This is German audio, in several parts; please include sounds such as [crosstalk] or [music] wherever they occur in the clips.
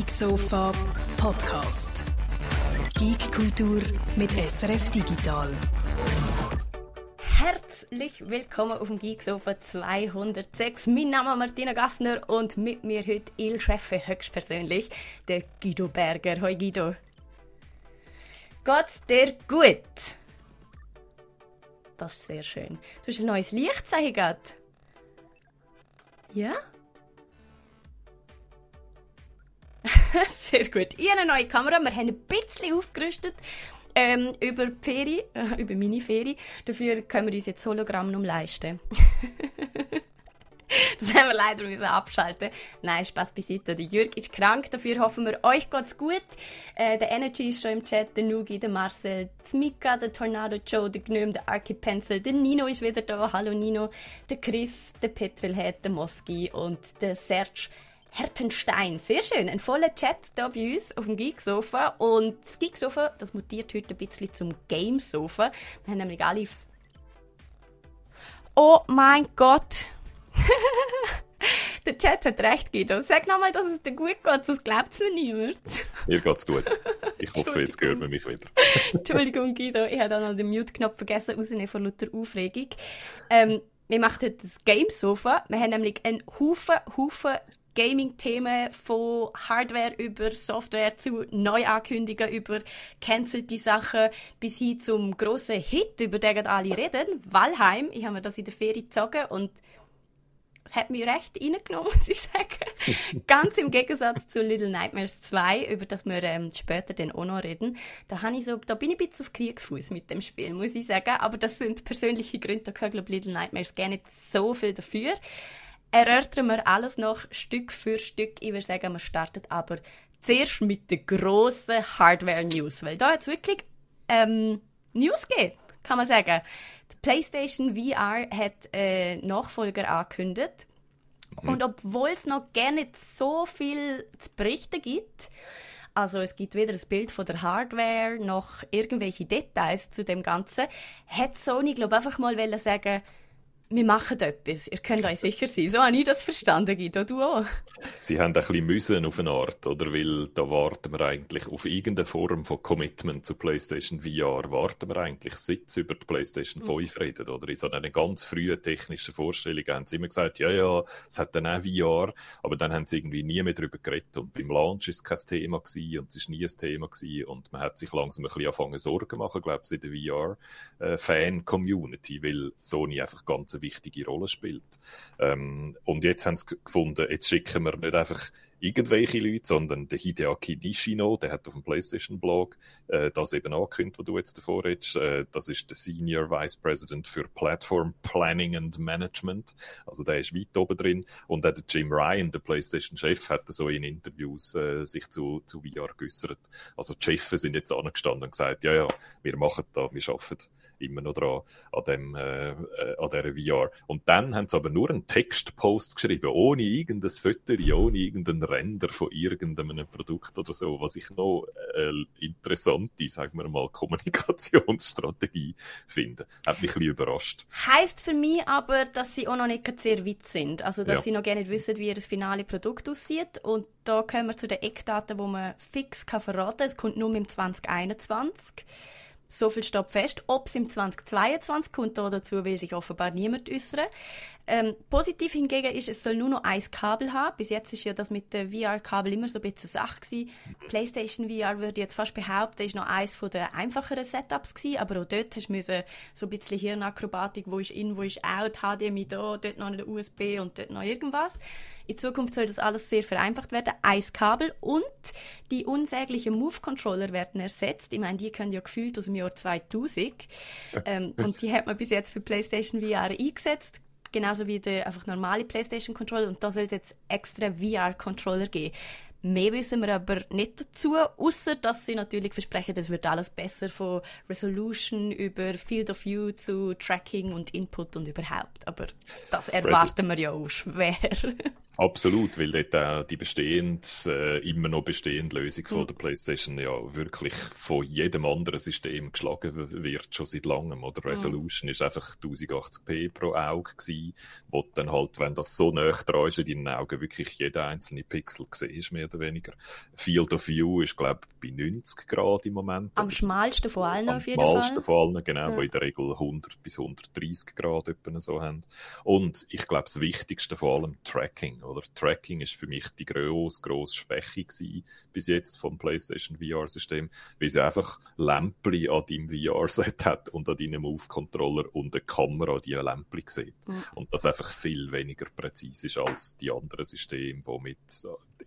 Geek Sofa Podcast. Geek Kultur mit SRF Digital. Herzlich willkommen auf dem Geek Sofa 206. Mein Name ist Martina Gassner und mit mir heute Il Chef höchstpersönlich, der Guido Berger. Hoi Guido. Geht's dir gut? Das ist sehr schön. Du hast ein neues Lichtzeichen gehabt. Ja? [laughs] Sehr gut. Ich habe eine neue Kamera. Wir haben ein bisschen aufgerüstet ähm, über die Ferie, äh, [laughs] über meine Ferie. Dafür können wir uns jetzt Hologramm noch leisten. [laughs] das haben wir leider müssen abschalten. Nein, Spaß beiseite. Der Jürg ist krank, dafür hoffen wir, euch geht's gut. Äh, der Energy ist schon im Chat, der Nugi, der Marcel, der Mika, der Tornado Joe, der Gnome, der Archipencil, der Nino ist wieder da. Hallo Nino. Der Chris, der Petrelhead, der Moski und der Serge Hertenstein. Sehr schön. Ein voller Chat hier bei uns auf dem Geeksofa. Und das Geeksofa, das mutiert heute ein bisschen zum Gamesofa. Wir haben nämlich alle... Oh mein Gott! [laughs] Der Chat hat recht, Guido. Sag nochmal, dass es dir gut geht, sonst glaubt es mir niemand. [laughs] Mir geht's gut. Ich hoffe, jetzt hört man mich wieder. [laughs] Entschuldigung, Guido. Ich habe auch noch den Mute-Knopf vergessen, rausnehmen von lauter Aufregung. Ähm, wir machen heute das Gamesofa. Wir haben nämlich einen Haufen, Haufen Gaming-Themen von Hardware über Software zu Neuankündigungen über cancelte Sachen bis hin zum grossen Hit, über den alle reden, Valheim. Ich habe mir das in der Ferie gezogen und hat mich recht reingenommen, [laughs] muss ich sagen. Ganz im Gegensatz zu Little Nightmares 2, über das wir ähm, später dann auch noch reden. Da, ich so, da bin ich ein bisschen auf Kriegsfuß mit dem Spiel, muss ich sagen. Aber das sind persönliche Gründe, da kann ich Little Nightmares gar nicht so viel dafür erörtern wir alles noch Stück für Stück. Ich würde sagen, wir starten aber zuerst mit den grossen Hardware-News, weil da jetzt wirklich ähm, News geht, kann man sagen. Die PlayStation VR hat äh, Nachfolger angekündigt. Mhm. Und obwohl es noch gar nicht so viel zu berichten gibt, also es gibt weder ein Bild von der Hardware noch irgendwelche Details zu dem Ganzen, hat Sony glaube einfach mal sagen wir machen etwas. Ihr könnt euch sicher sein. So habe ich das verstanden, Guido, du auch. Sie haben ein bisschen müssen auf eine Art, oder? Weil da warten wir eigentlich auf irgendeine Form von Commitment zu PlayStation VR. Warten wir eigentlich, seit sie über die PlayStation 5 mhm. reden, oder? In so einer ganz frühen technischen Vorstellung haben sie immer gesagt, ja, ja, es hat dann auch VR, aber dann haben sie irgendwie nie mehr darüber geredet. Und beim Launch ist es kein Thema gewesen, und es ist nie ein Thema gewesen, und man hat sich langsam ein bisschen angefangen Sorgen machen, glaube ich, in der VR-Fan-Community, äh, weil Sony einfach ganz wichtige Rolle spielt. Ähm, und jetzt haben sie gefunden, jetzt schicken wir nicht einfach irgendwelche Leute, sondern der Hideaki Nishino, der hat auf dem PlayStation-Blog äh, das eben angekündigt, was du jetzt davor redest. Äh, das ist der Senior Vice President für Platform Planning and Management. Also der ist weit oben drin. Und auch der Jim Ryan, der PlayStation-Chef, hat so in Interviews äh, sich zu, zu VR geäußert. Also die Chefs sind jetzt angestanden und gesagt, ja, ja, wir machen da, wir arbeiten immer noch dran, an, dem, äh, äh, an dieser VR. Und dann haben sie aber nur einen Textpost geschrieben, ohne irgendein Foto, ohne irgendeinen Render von irgendeinem Produkt oder so, was ich noch äh, interessante, sagen wir mal, [laughs] Kommunikationsstrategie finde. Hat mich ein bisschen überrascht. Heißt für mich aber, dass sie auch noch nicht sehr weit sind. Also, dass ja. sie noch gar nicht wissen, wie das finale Produkt aussieht. Und da kommen wir zu den Eckdaten, die man fix kann verraten kann. Es kommt nur im 2021 so viel steht fest. Ob es im 2022 kommt, dazu will sich offenbar niemand äußern. Ähm, positiv hingegen ist, es soll nur noch ein Kabel haben. Bis jetzt ist ja das mit dem VR-Kabel immer so ein bisschen Sache gewesen. PlayStation VR würde ich jetzt fast behaupten, ist noch eines der einfacheren Setups gewesen, aber auch dort hast du so ein bisschen Hirnakrobatik, wo ist in, wo ist out, HDMI da, dort noch eine USB und dort noch irgendwas. In Zukunft soll das alles sehr vereinfacht werden. Ein Kabel und die unsäglichen Move-Controller werden ersetzt. Ich meine, die können ja gefühlt aus dem Jahr 2000. Ähm, und die hat man bis jetzt für PlayStation VR eingesetzt genauso wie der einfach normale PlayStation Controller und da soll es jetzt extra VR Controller geben. Mehr wissen wir aber nicht dazu, außer dass sie natürlich versprechen, es wird alles besser von Resolution über Field of View zu Tracking und Input und überhaupt. Aber das erwarten wir ja auch schwer. [laughs] Absolut, weil dort auch die bestehende, äh, immer noch bestehende Lösung von hm. der PlayStation ja wirklich von jedem anderen System geschlagen wird, schon seit langem. Oder hm. Resolution mhm. ist einfach 1080p pro Auge gewesen, wo dann halt, wenn das so nah dran ist in deinen Augen, wirklich jeder einzelne Pixel siehst, mehr oder weniger. Field of View ist, glaube ich, bei 90 Grad im Moment. Am schmalsten von allen auf jeden Fall. Am schmalsten von allen, genau, ja. wo in der Regel 100 bis 130 Grad etwa so haben. Und ich glaube, das Wichtigste vor allem Tracking, oder? Tracking ist für mich die grosse, grosse Schwäche gewesen, bis jetzt vom PlayStation VR-System, weil sie einfach Lämpchen an deinem VR-Set hat und an deinem Move-Controller und eine Kamera, die ein Lämpchen sieht. Mhm. Und das einfach viel weniger präzise ist als die anderen Systeme, die mit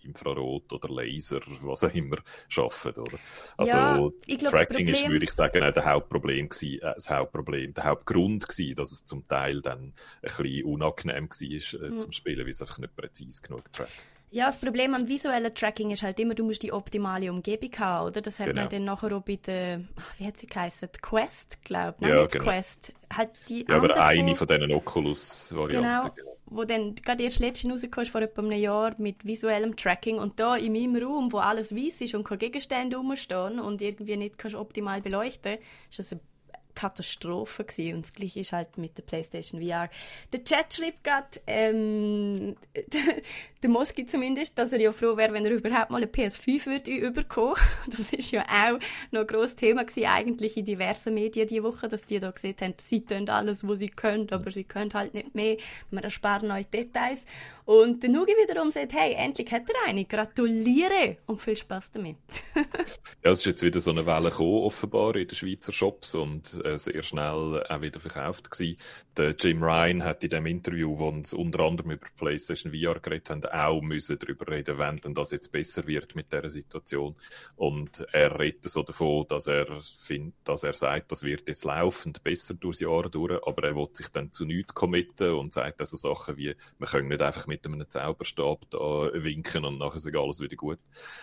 Infrarot oder Laser, was auch immer, arbeiten, oder? Also, ja, glaub, Tracking ist, würde ich sagen, der Hauptproblem gewesen, äh, das Hauptproblem, der Hauptgrund gewesen, dass es zum Teil dann ein bisschen unangenehm war äh, mhm. zum Spielen, weil es einfach nicht präzise genug trackt. Ja, das Problem am visuellen Tracking ist halt immer, du musst die optimale Umgebung haben, oder? Das hat genau. man dann nachher auch bei der, wie hat sie geheißen? Die Quest, glaube ich. Nein, ja, nicht genau. Quest. Halt die ja, aber eine von diesen Oculus-Varianten. Genau, genau, wo dann gerade erst letztens rausgekommen vor etwa einem Jahr mit visuellem Tracking und da in meinem Raum, wo alles weiß ist und keine Gegenstände rumstehen und irgendwie nicht kannst optimal beleuchten, ist das eine Katastrophe gewesen. Und das gleiche ist halt mit der PlayStation VR. Der Chat schreibt gerade, ähm, [laughs] der Moski zumindest, dass er ja froh wäre, wenn er überhaupt mal eine PS5 würde überkommen. [laughs] Das ist ja auch noch ein grosses Thema gewesen, eigentlich in diversen Medien diese Woche, dass die da gesehen haben, sie tun alles, was sie können, aber sie können halt nicht mehr. Wir ersparen euch Details. Und der Nugi wiederum sagt, hey, endlich hat er eine. Gratuliere und viel Spaß damit. [laughs] ja, es ist jetzt wieder so eine Welle gekommen, offenbar, in den Schweizer Shops und äh, sehr schnell auch wieder verkauft gewesen. Der Jim Ryan hat in dem Interview, wo uns unter anderem über PlayStation VR geredet haben, auch müssen darüber reden, wenn denn das jetzt besser wird mit dieser Situation. Und er redet so davon, dass er findet, dass er sagt, das wird jetzt laufend besser durchs Jahr durch, aber er will sich dann zu nichts committen und sagt also Sachen wie, wir können nicht einfach mit einem Zauberstab da winken und nachher ist alles wieder gut.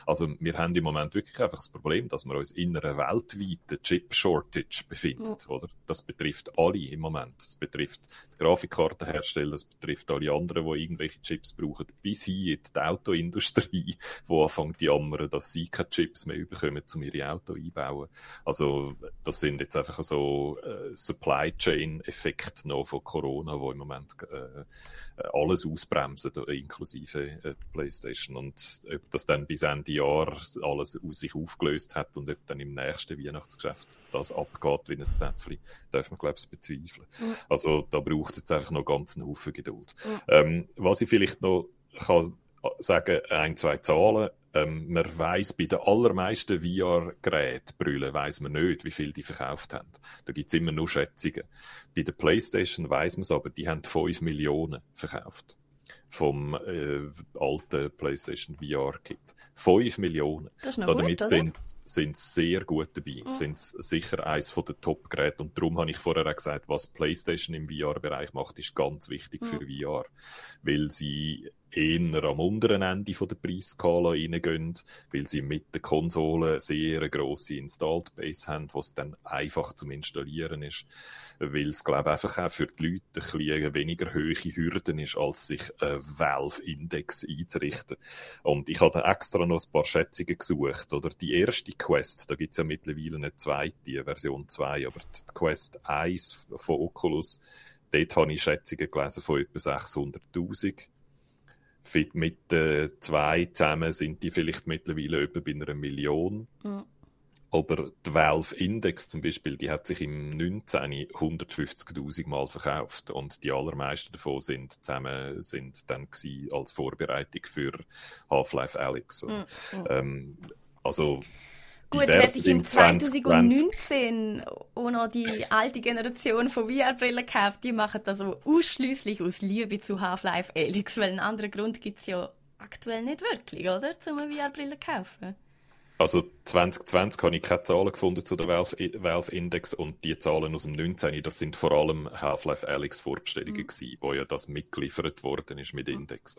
Also wir haben im Moment wirklich einfach das Problem, dass wir uns in einer weltweiten Chip-Shortage befinden, ja. oder? Das betrifft alle im Moment. Das betrifft die Grafikkartenhersteller, das betrifft alle anderen, die irgendwelche Chips brauchen, bis hin in die Autoindustrie, [laughs] wo anfängt die jammern, dass sie keine Chips mehr bekommen, um ihre Auto einbauen. Also das sind jetzt einfach so äh, Supply Chain Effekte noch von Corona, wo im Moment äh, alles ausbremsen Boxen, inklusive äh, PlayStation. Und ob das dann bis Ende Jahr alles aus sich aufgelöst hat und ob dann im nächsten Weihnachtsgeschäft das abgeht wie ein Zäpfchen, darf man, glaube ich, bezweifeln. Mhm. Also da braucht es jetzt einfach noch ganz einen Haufen Geduld. Mhm. Ähm, was ich vielleicht noch kann sagen, ein, zwei Zahlen. Ähm, man weiß bei den allermeisten VR-Geräten, Brüllen, weiß man nicht, wie viel die verkauft haben. Da gibt es immer nur Schätzungen. Bei der PlayStation weiß man es aber, die haben 5 Millionen verkauft vom äh, alten PlayStation VR-Kit. 5 Millionen. Das ist noch Damit gut, sind, sind sehr gut dabei. Mhm. Sind sicher eines der Top-Geräte. Und darum habe ich vorher auch gesagt, was PlayStation im VR-Bereich macht, ist ganz wichtig mhm. für VR. Weil sie eher am unteren Ende der Preisskala reingehen, weil sie mit der Konsole sehr grosse Installed Base haben, was dann einfach zum Installieren ist, weil es, glaube ich, einfach auch für die Leute ein bisschen weniger hohe Hürden ist, als sich einen Valve-Index einzurichten. Und ich habe extra noch ein paar Schätzungen gesucht, oder? Die erste Quest, da gibt es ja mittlerweile eine zweite, Version 2, aber die Quest 1 von Oculus, dort habe ich Schätzungen gelesen von etwa 600'000 mit den zwei zusammen sind die vielleicht mittlerweile etwa bei einer Million. Mhm. Aber die Valve Index zum Beispiel, die hat sich im 19. 150.000 Mal verkauft und die allermeisten davon sind zusammen sind dann als Vorbereitung für Half-Life Alyx. Mhm. Ähm, also Gut, wer sich im 2019 auch noch die alte Generation von VR-Brillen kauft, die machen das aber ausschließlich aus Liebe zu Half-Life Alyx, weil einen anderen Grund gibt es ja aktuell nicht wirklich, oder? Zum VR-Brillen kaufen. Also 2020 habe ich keine Zahlen gefunden zu der Valve Index und die Zahlen aus dem 19. Das sind vor allem Half-Life Alyx Vorbestellungen mhm. gewesen, wo ja das mitgeliefert worden ist mit Index.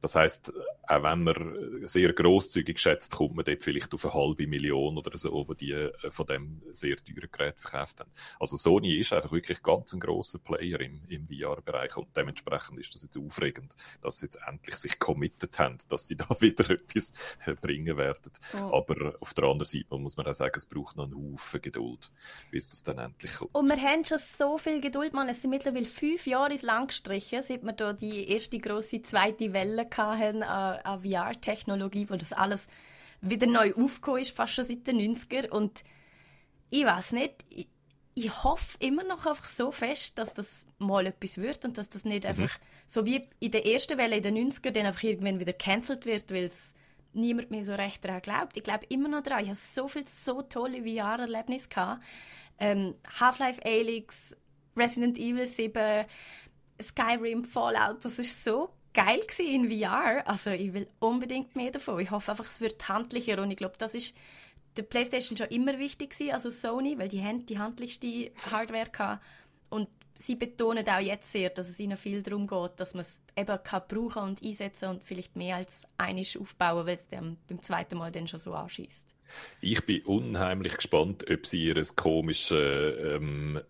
Das heißt, auch wenn man sehr großzügig schätzt, kommt man dort vielleicht auf eine halbe Million oder so, wo die äh, von dem sehr teuren Gerät verkauft haben. Also Sony ist einfach wirklich ganz ein großer Player im, im VR-Bereich und dementsprechend ist das jetzt aufregend, dass sie jetzt endlich sich committed haben, dass sie [laughs] da wieder etwas bringen werden. Oh. Aber auf der anderen Seite muss man auch sagen, es braucht noch einen Haufen Geduld, bis das dann endlich kommt. Und wir haben schon so viel Geduld, man. Es sind mittlerweile fünf Jahre ins Land gestrichen, seit wir da die erste große zweite Welle hatten an, an VR-Technologie, wo das alles wieder neu aufgekommen ist, fast schon seit den 90er. Und ich weiß nicht, ich, ich hoffe immer noch einfach so fest, dass das mal etwas wird und dass das nicht mhm. einfach so wie in der ersten Welle in den 90er dann einfach irgendwann wieder cancelled wird, weil es niemand mehr so recht daran glaubt. Ich glaube immer noch daran. Ich habe so viele so tolle VR-Erlebnisse gehabt. Ähm, Half-Life Alyx, Resident Evil 7, Skyrim, Fallout, das ist so geil in VR. Also ich will unbedingt mehr davon. Ich hoffe einfach, es wird handlicher und ich glaube, das ist der PlayStation schon immer wichtig gewesen, also Sony, weil die haben die handlichste Hardware hatten. und sie betonen auch jetzt sehr, dass es ihnen viel darum geht, dass man es eben kann brauchen und einsetzen und vielleicht mehr als einisch aufbauen, weil es dann beim zweiten Mal dann schon so anschießt. Ich bin unheimlich gespannt, ob sie ihr komisches ähm,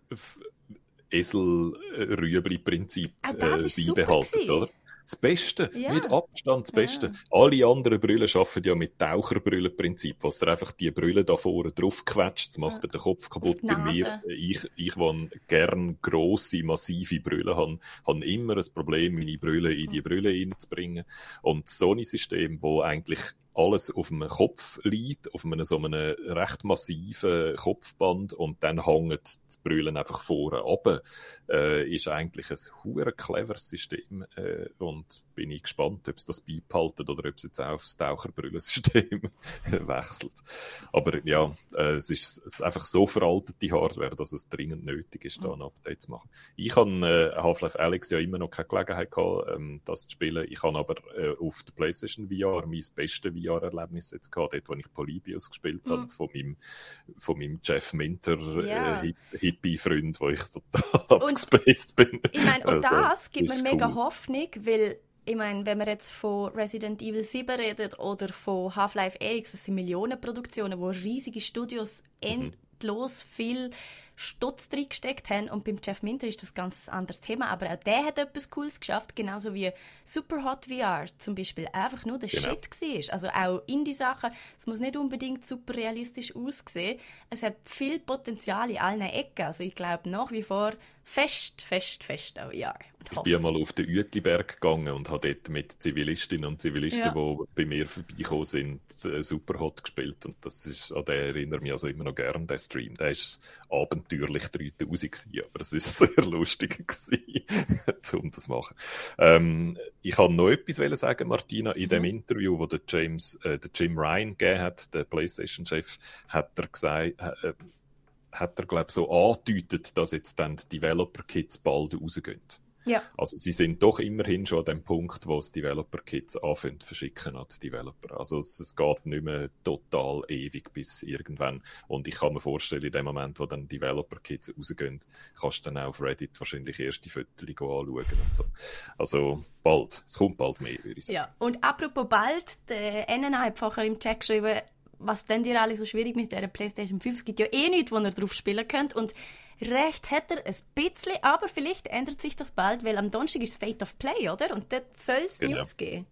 Esel-Rüebli-Prinzip äh, beibehalten, oder? Das Beste, ja. mit Abstand das Beste. Ja. Alle anderen Brüllen arbeiten ja mit Taucherbrüllenprinzip, was dir einfach die Brille da vorne drauf quetscht, das macht dir den Kopf kaputt. Bei mir, ich, ich, die gern grosse, massive Brüllen habe, habe immer ein Problem, meine Brille in die Brille reinzubringen. Und das Sony-System, wo eigentlich alles auf dem Kopf liegt, auf einem so einem recht massiven Kopfband und dann hängen die Brüllen einfach vorne runter, äh, ist eigentlich ein hure cleveres System äh, und bin ich gespannt, ob es das beibehalten oder ob es jetzt auch aufs Taucherbrüllensystem [laughs] wechselt. Aber ja, äh, es ist einfach so veraltete Hardware, dass es dringend nötig ist, da ein Update zu machen. Ich habe äh, Half-Life Alex ja immer noch keine Gelegenheit gehabt, ähm, das zu spielen. Ich habe aber äh, auf der PlayStation VR mein bestes VR-Erlebnis jetzt gehabt, dort, wo ich Polybius gespielt habe, von meinem, von meinem Jeff Minter yeah. äh, Hippie-Freund, wo ich total abgespaced bin. Ich meine, und also, das gibt mir mega cool. Hoffnung, weil ich meine, wenn man jetzt von Resident Evil 7 redet oder von Half-Life Alyx, das sind Millionenproduktionen, wo riesige Studios mhm. endlos viel Stutz drin gesteckt haben. Und beim Jeff Minter ist das ganz ein anderes Thema. Aber auch der hat etwas Cooles geschafft, genauso wie Superhot VR zum Beispiel einfach nur der genau. Shit war. Also auch Indie-Sachen, es muss nicht unbedingt super realistisch aussehen. Es hat viel Potenzial in allen Ecken. Also ich glaube nach wie vor fest, fest, fest an VR. Ich bin mal auf den Uetliberg gegangen und habe dort mit Zivilistinnen und Zivilisten, ja. die bei mir vorbeigekommen sind, äh, Superhot gespielt. Und das ist, an den erinnere mich also immer noch gern, der Stream. Der ist abenteuerlich 3000 gewesen, aber es ist [laughs] sehr lustig gewesen, [laughs] um das zu machen. Ähm, ich kann noch etwas sagen, Martina. In mhm. dem Interview, wo der James, äh, der Jim Ryan gegeben hat, der PlayStation-Chef, hat er gesagt, äh, hat er, glaube so angedeutet, dass jetzt dann die Developer-Kits bald rausgehen. Ja. Also sie sind doch immerhin schon an dem Punkt, wo es Developer-Kits anfangen verschicken an die Developer. Also es, es, geht nicht mehr total ewig bis irgendwann. Und ich kann mir vorstellen, in dem Moment, wo dann Developer-Kits rausgehen, kannst du dann auch auf Reddit wahrscheinlich erste Fotos anschauen und so. Also bald. Es kommt bald mehr, würde ich sagen. Ja, und apropos bald, der NNA hat vorher im Chat geschrieben, was denn dir alle so schwierig mit der PlayStation 5? Es gibt ja eh nichts, wo ihr drauf spielen könnt. Und recht hat er ein bisschen, aber vielleicht ändert sich das bald, weil am Donnerstag ist State of Play, oder? Und dort soll es genau. News geben.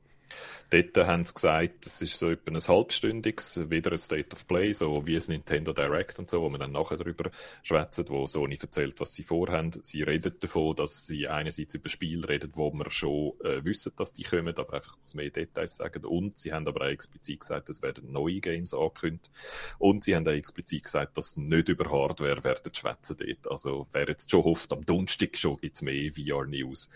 Dort haben sie gesagt, es ist so etwa ein halbstündiges, wieder ein State of Play, so wie ein Nintendo Direct und so, wo man dann nachher darüber schwätzen, wo Sony erzählt, was sie vorhaben. Sie reden davon, dass sie einerseits über Spiele reden, wo wir schon äh, wissen, dass die kommen, aber einfach mehr Details sagen. Und sie haben aber auch explizit gesagt, es werden neue Games angekündigt. Und sie haben auch explizit gesagt, dass nicht über Hardware werden schwätzen dort. Also wer jetzt schon hofft, am Donnerstag schon gibt es mehr VR-News,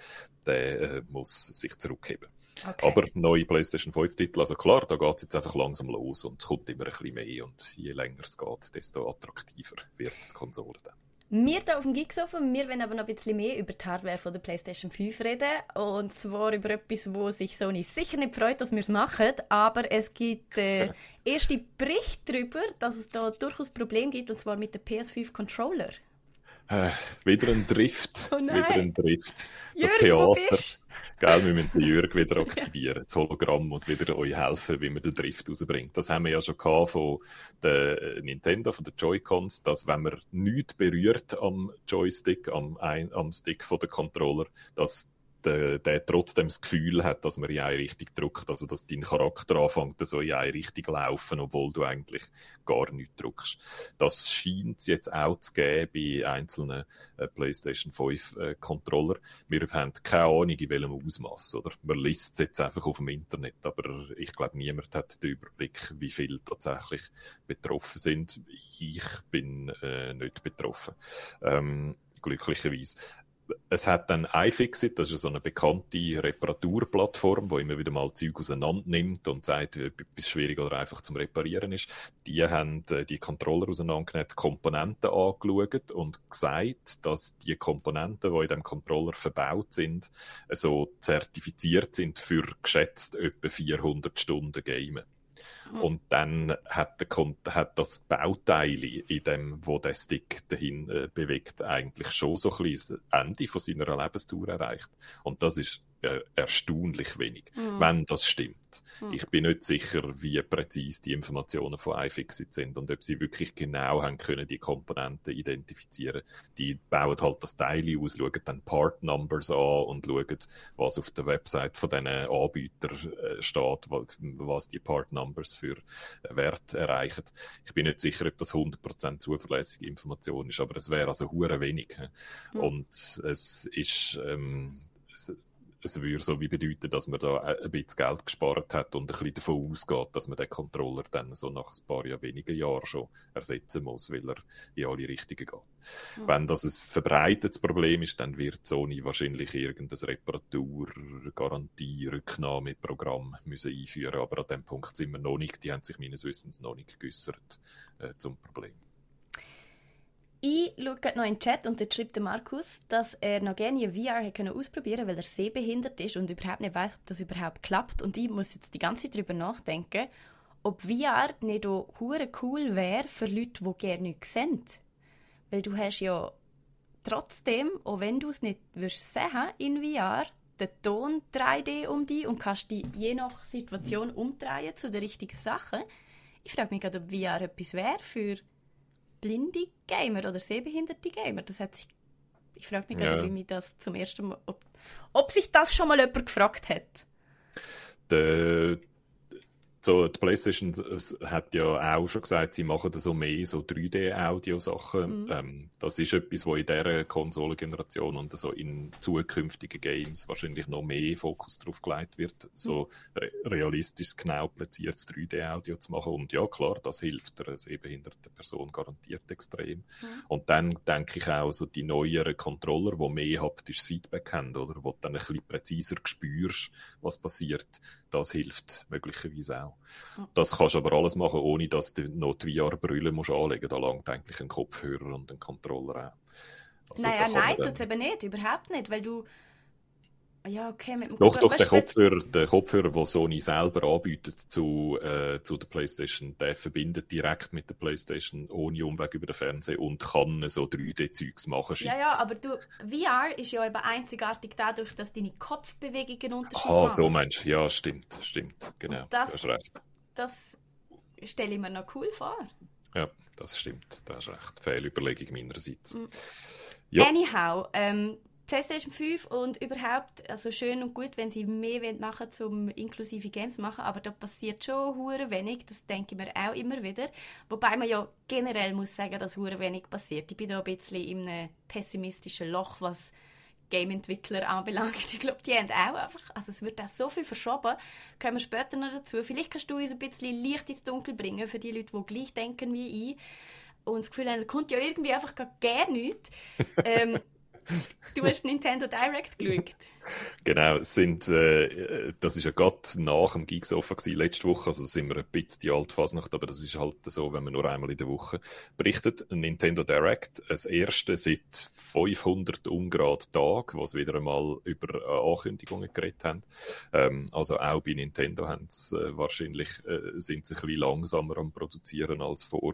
der äh, muss sich zurückheben. Okay. Aber neue PlayStation 5-Titel, also klar, da geht es jetzt einfach langsam los und es kommt immer ein bisschen mehr und je länger es geht, desto attraktiver wird die Konsole dann. Wir hier auf dem Geeksofa, wir wollen aber noch ein bisschen mehr über die Hardware von der PlayStation 5 reden. Und zwar über etwas, wo sich Sony sicher nicht freut, dass wir es machen. Aber es gibt äh, [laughs] erste Berichte darüber, dass es da durchaus Probleme gibt, und zwar mit dem PS5 Controller. Äh, wieder ein Drift. Oh wieder ein Drift. Das Jürgen, Theater. Gell, wir müssen den Jürg wieder aktivieren. Das Hologramm muss wieder euch helfen, wie man den Drift rausbringt. Das haben wir ja schon gehabt von der Nintendo, von den Joy-Cons, dass wenn man nichts berührt am Joystick, am, am Stick von der Controller, dass der, der trotzdem das Gefühl hat, dass man in eine Richtung drückt, also dass dein Charakter anfängt, so in eine Richtung laufen, obwohl du eigentlich gar nichts drückst. Das scheint es jetzt auch zu geben bei einzelnen äh, PlayStation 5 äh, Controller. Wir haben keine Ahnung, in welchem Ausmaß, oder? Man liest es jetzt einfach auf dem Internet, aber ich glaube, niemand hat den Überblick, wie viele tatsächlich betroffen sind. Ich bin äh, nicht betroffen. Ähm, glücklicherweise es hat dann iFixit, das ist so eine bekannte Reparaturplattform, wo immer wieder mal Zeug auseinander nimmt und sagt, etwas schwierig oder einfach zum Reparieren ist. Die haben äh, die Controller auseinandergenommen, Komponenten angeschaut und gesagt, dass die Komponenten, die in dem Controller verbaut sind, so zertifiziert sind für geschätzt etwa 400 Stunden Gamen. Mhm. Und dann hat, der, hat das Bauteil in dem, wo der Stick dahin äh, bewegt, eigentlich schon so ein bisschen das Ende von seiner Lebensdauer erreicht. Und das ist äh, erstaunlich wenig, mhm. wenn das stimmt. Mhm. Ich bin nicht sicher, wie präzise die Informationen von iFixit sind und ob sie wirklich genau haben können, die Komponenten identifizieren. Die bauen halt das Teil aus, schauen dann Part Numbers an und schauen, was auf der Website von diesen Anbietern äh, steht, was die Part Numbers für Wert erreichen. Ich bin nicht sicher, ob das 100% zuverlässige Information ist, aber es wäre also hure wenig. Mhm. Und es ist ähm, es würde so wie bedeuten, dass man da ein bisschen Geld gespart hat und ein bisschen davon ausgeht, dass man den Controller dann so nach ein paar Jahren, wenigen Jahren schon ersetzen muss, weil er in alle Richtungen geht. Mhm. Wenn das ein verbreitetes Problem ist, dann wird Sony wahrscheinlich irgendein Reparatur-Garantie-Rücknahmeprogramm müssen einführen, aber an dem Punkt sind wir noch nicht. Die haben sich meines Wissens noch nicht geäußert äh, zum Problem. Ich schaue noch in den Chat und dort schreibt Markus, dass er noch gerne VR hätte ausprobieren weil er sehbehindert ist und überhaupt nicht weiß, ob das überhaupt klappt. Und ich muss jetzt die ganze Zeit darüber nachdenken, ob VR nicht auch cool wäre für Leute, die gerne nichts sehen. Weil du hast ja trotzdem, auch wenn du es nicht wirst sehen in VR, den Ton 3D um dich und kannst dich je nach Situation umdrehen zu der richtigen Sache. Ich frage mich gerade, ob VR etwas wäre für blinde Gamer oder sehbehinderte Gamer. Das hat sich, ich frage mich gerade, wie mich das zum ersten Mal, ob, ob sich das schon mal jemand gefragt hat. Der so, die PlayStation hat ja auch schon gesagt, sie machen so mehr so 3D-Audio-Sachen. Mhm. Ähm, das ist etwas, wo in dieser Konsolengeneration und so in zukünftigen Games wahrscheinlich noch mehr Fokus drauf gelegt wird, so mhm. re realistisch genau platziertes 3D-Audio zu machen. Und ja, klar, das hilft der sehbehinderten Person garantiert extrem. Mhm. Und dann denke ich auch, so die neueren Controller, die mehr haptisches Feedback haben, oder wo du dann ein bisschen präziser spürst, was passiert, das hilft möglicherweise auch. Das kannst du aber alles machen, ohne dass du noch die VR-Brille anlegen musst. Da langt eigentlich ein Kopfhörer und ein Controller auch. Also, naja, nein, tut es eben nicht, überhaupt nicht, weil du ja, okay, mit dem Doch, doch, der Kopfhörer, der Kopfhörer, den Sony selber anbietet zu, äh, zu der PlayStation, der verbindet direkt mit der PlayStation ohne Umweg über den Fernseher und kann so 3D-Zeugs machen. Ja, ja, aber du, VR ist ja eben einzigartig dadurch, dass deine Kopfbewegungen unterschiedlich sind. Ah, so meinst du. Ja, stimmt, stimmt, genau. das, du hast recht. Das stelle ich mir noch cool vor. Ja, das stimmt, da hast recht. Fehlüberlegung meinerseits. Mm. Ja. Anyhow, ähm, PlayStation 5 und überhaupt, also schön und gut, wenn sie mehr machen zum inklusive Games machen, aber da passiert schon hure wenig, das denke ich mir auch immer wieder. Wobei man ja generell muss sagen, dass hure wenig passiert. Ich bin da ein bisschen in einem pessimistischen Loch, was Game-Entwickler anbelangt. Ich glaube, die haben auch einfach, also es wird auch so viel verschoben, kommen wir später noch dazu. Vielleicht kannst du uns ein bisschen Licht ins Dunkel bringen für die Leute, die gleich denken wie ich und das Gefühl haben, da kommt ja irgendwie einfach gar nichts. [laughs] ähm, Du hast Nintendo Direct geschaut. [laughs] Genau, sind, äh, das ist ja gerade nach dem Geeks Offen gewesen, letzte Woche, also sind wir ein bisschen die alte Fasnacht, aber das ist halt so, wenn man nur einmal in der Woche berichtet. Nintendo Direct, das erste seit 500 Ungrad Tagen, was wieder einmal über Ankündigungen geredet haben. Ähm, also auch bei Nintendo haben sie, äh, wahrscheinlich, äh, sind sie ein bisschen langsamer am Produzieren als vor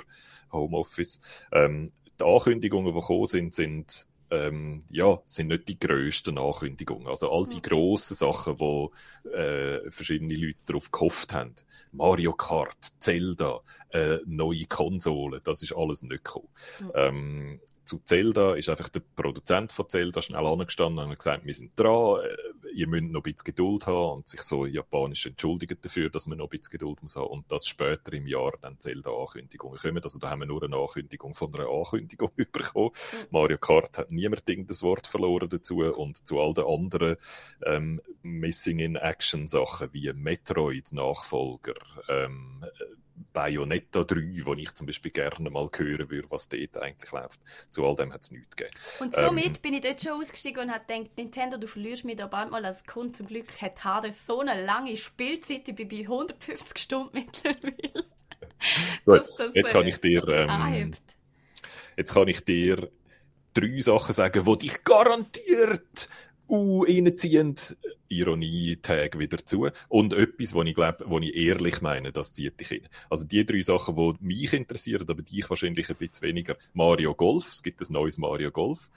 Homeoffice. Ähm, die Ankündigungen, die gekommen sind, sind ähm, ja, sind nicht die grössten Ankündigungen. Also all die grossen Sachen, wo äh, verschiedene Leute darauf gehofft haben. Mario Kart, Zelda, äh, neue Konsolen, das ist alles nicht gekommen. Mhm. Ähm, zu Zelda ist einfach der Produzent von Zelda schnell angestanden und hat gesagt, wir sind dran, äh, ihr müsst noch ein bisschen Geduld haben und sich so japanisch entschuldigen dafür, dass man noch ein bisschen Geduld muss haben und dass später im Jahr dann Zelda-Ankündigungen kommen. Also da haben wir nur eine Ankündigung von einer Ankündigung [laughs] bekommen. Mhm. Mario Kart hat niemand das Wort verloren dazu und zu all den anderen ähm, Missing-in-Action-Sachen wie Metroid-Nachfolger, ähm, Bayonetta 3, wo ich zum Beispiel gerne mal hören würde, was dort eigentlich läuft. Zu all dem hat es nichts gegeben. Und somit ähm, bin ich dort schon ausgestiegen und habe gedacht, Nintendo, du verlierst mich da bald mal als Kunde. Zum Glück hat Hades so eine lange Spielzeit, ich bin bei 150 Stunden [laughs] mittlerweile. Gut, das, jetzt kann ich dir... Ähm, jetzt kann ich dir drei Sachen sagen, die dich garantiert uh, reinziehen, Ironie-Tag wieder zu. Und etwas, wo ich glaube, wo ich ehrlich meine, das zieht dich hin. Also die drei Sachen, die mich interessieren, aber dich wahrscheinlich ein bisschen weniger. Mario Golf, es gibt ein neues Mario Golf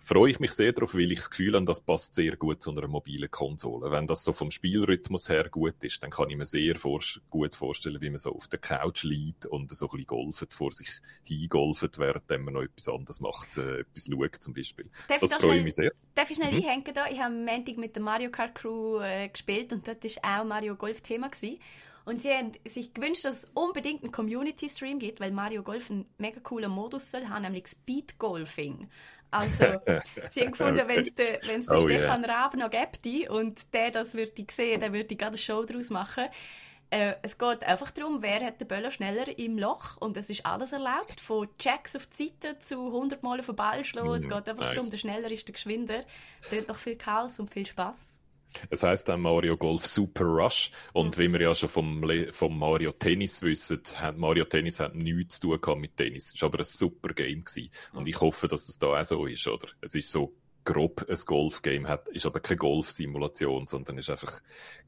freue ich mich sehr darauf, weil ich das Gefühl habe, das passt sehr gut zu einer mobilen Konsole. Wenn das so vom Spielrhythmus her gut ist, dann kann ich mir sehr vor gut vorstellen, wie man so auf der Couch liegt und so ein bisschen golfet, vor sich hingolfet, während man noch etwas anderes macht, äh, etwas schaut zum Beispiel. Darf das freue ich mich sehr. Darf ich schnell mhm. einhängen da? Ich habe am Montag mit der Mario Kart Crew äh, gespielt und dort war auch Mario Golf Thema. Gewesen. Und sie haben sich gewünscht, dass es unbedingt einen Community-Stream gibt, weil Mario Golf einen mega coolen Modus soll haben, nämlich Speed Golfing. Also, [laughs] sie haben gefunden, wenn es den, oh, Stefan yeah. Raab noch gäbe und der das würde sehen, dann würde ich gerade eine Show daraus machen. Äh, es geht einfach darum, wer hat den Böller schneller im Loch und es ist alles erlaubt, von Checks auf die Seite zu 100 Mal auf den Ball schlagen. Mm, es geht einfach nice. darum, der schneller ist der geschwinder. Da hat noch viel Chaos und viel Spaß. Es heißt dann Mario Golf Super Rush. Und wie wir ja schon vom, vom Mario Tennis wissen, hat Mario Tennis hat nichts zu tun mit Tennis. Es war aber ein super Game. Gewesen. Und ich hoffe, dass es da auch so ist, oder? Es ist so grob ein Golf-Game hat, ist aber keine Golf-Simulation, sondern ist einfach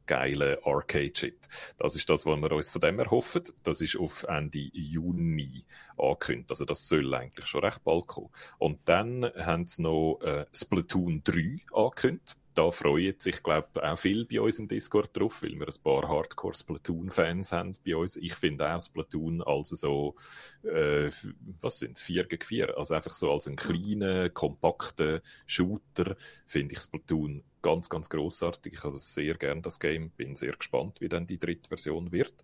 geile Arcade-Shit. Das ist das, was wir uns von dem erhoffen. Das ist auf Ende Juni angekündigt. Also das soll eigentlich schon recht bald kommen. Und dann haben sie noch äh, Splatoon 3 angekündigt da freuen sich, glaube auch viel bei uns im Discord drauf, weil wir ein paar Hardcore-Splatoon-Fans haben bei uns. Ich finde auch Splatoon als so, äh, was sind 4 gegen 4? Also einfach so als einen kleinen, kompakten Shooter finde ich Splatoon ganz, ganz großartig. Ich habe sehr gern das Game. Bin sehr gespannt, wie dann die dritte Version wird.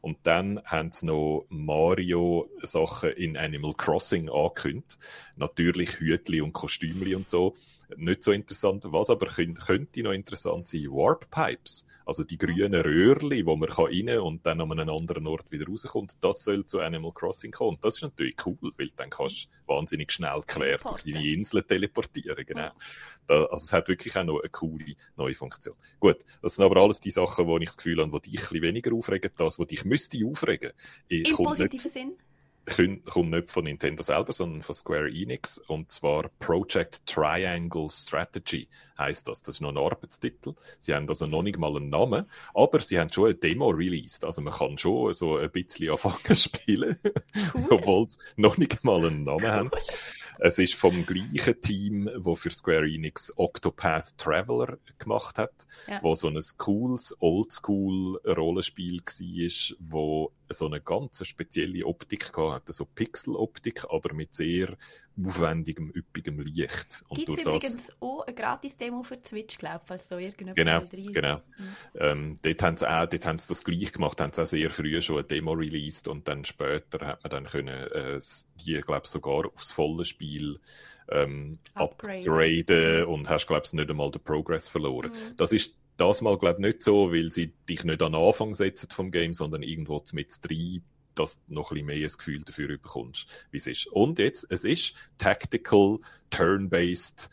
Und dann haben sie noch Mario-Sachen in Animal Crossing angekündigt. Natürlich Hütli und Kostümli und so nicht so interessant. Was aber könnte noch interessant sein, Warp Pipes. Also die grünen Röhrli, wo man rein und dann an einem anderen Ort wieder rauskommt, das soll zu Animal Crossing kommen. Und das ist natürlich cool, weil dann kannst du wahnsinnig schnell quer durch deine Insel teleportieren. Genau. Da, also es hat wirklich auch noch eine coole neue Funktion. Gut, das sind aber alles die Sachen, wo ich das Gefühl habe, die dich ein bisschen weniger aufregen. Das, was dich müsste aufregen. Im positiven Sinn? Kommt nicht von Nintendo selber, sondern von Square Enix. Und zwar Project Triangle Strategy heißt das. Das ist noch ein Arbeitstitel. Sie haben also noch nicht mal einen Namen, aber sie haben schon eine Demo released. Also man kann schon so ein bisschen anfangen [laughs] spielen, cool. obwohl sie noch nicht mal einen Namen cool. haben. Es ist vom gleichen Team, wo für Square Enix Octopath Traveler gemacht hat, ja. wo so ein cooles Oldschool-Rollenspiel war, wo so eine ganz spezielle Optik hatte, so Pixel-Optik, aber mit sehr aufwendigem, üppigem Licht. Gibt es übrigens auch eine Gratis-Demo für Switch, glaube ich, falls da irgendjemand Genau, genau. Mhm. Ähm, dort haben sie auch, dort haben sie das gleich gemacht, haben sie auch sehr früh schon eine Demo released und dann später hat man dann können, äh, die, glaube ich, sogar aufs volle Spiel ähm, upgraden. upgraden und hast, glaube ich, nicht einmal den Progress verloren. Mhm. Das ist das mal, glaube ich, nicht so, weil sie dich nicht an den Anfang setzen vom Game, sondern irgendwo mit drei dass du noch ein bisschen mehr ein Gefühl dafür bekommst, wie es ist. Und jetzt, es ist Tactical, Turn-Based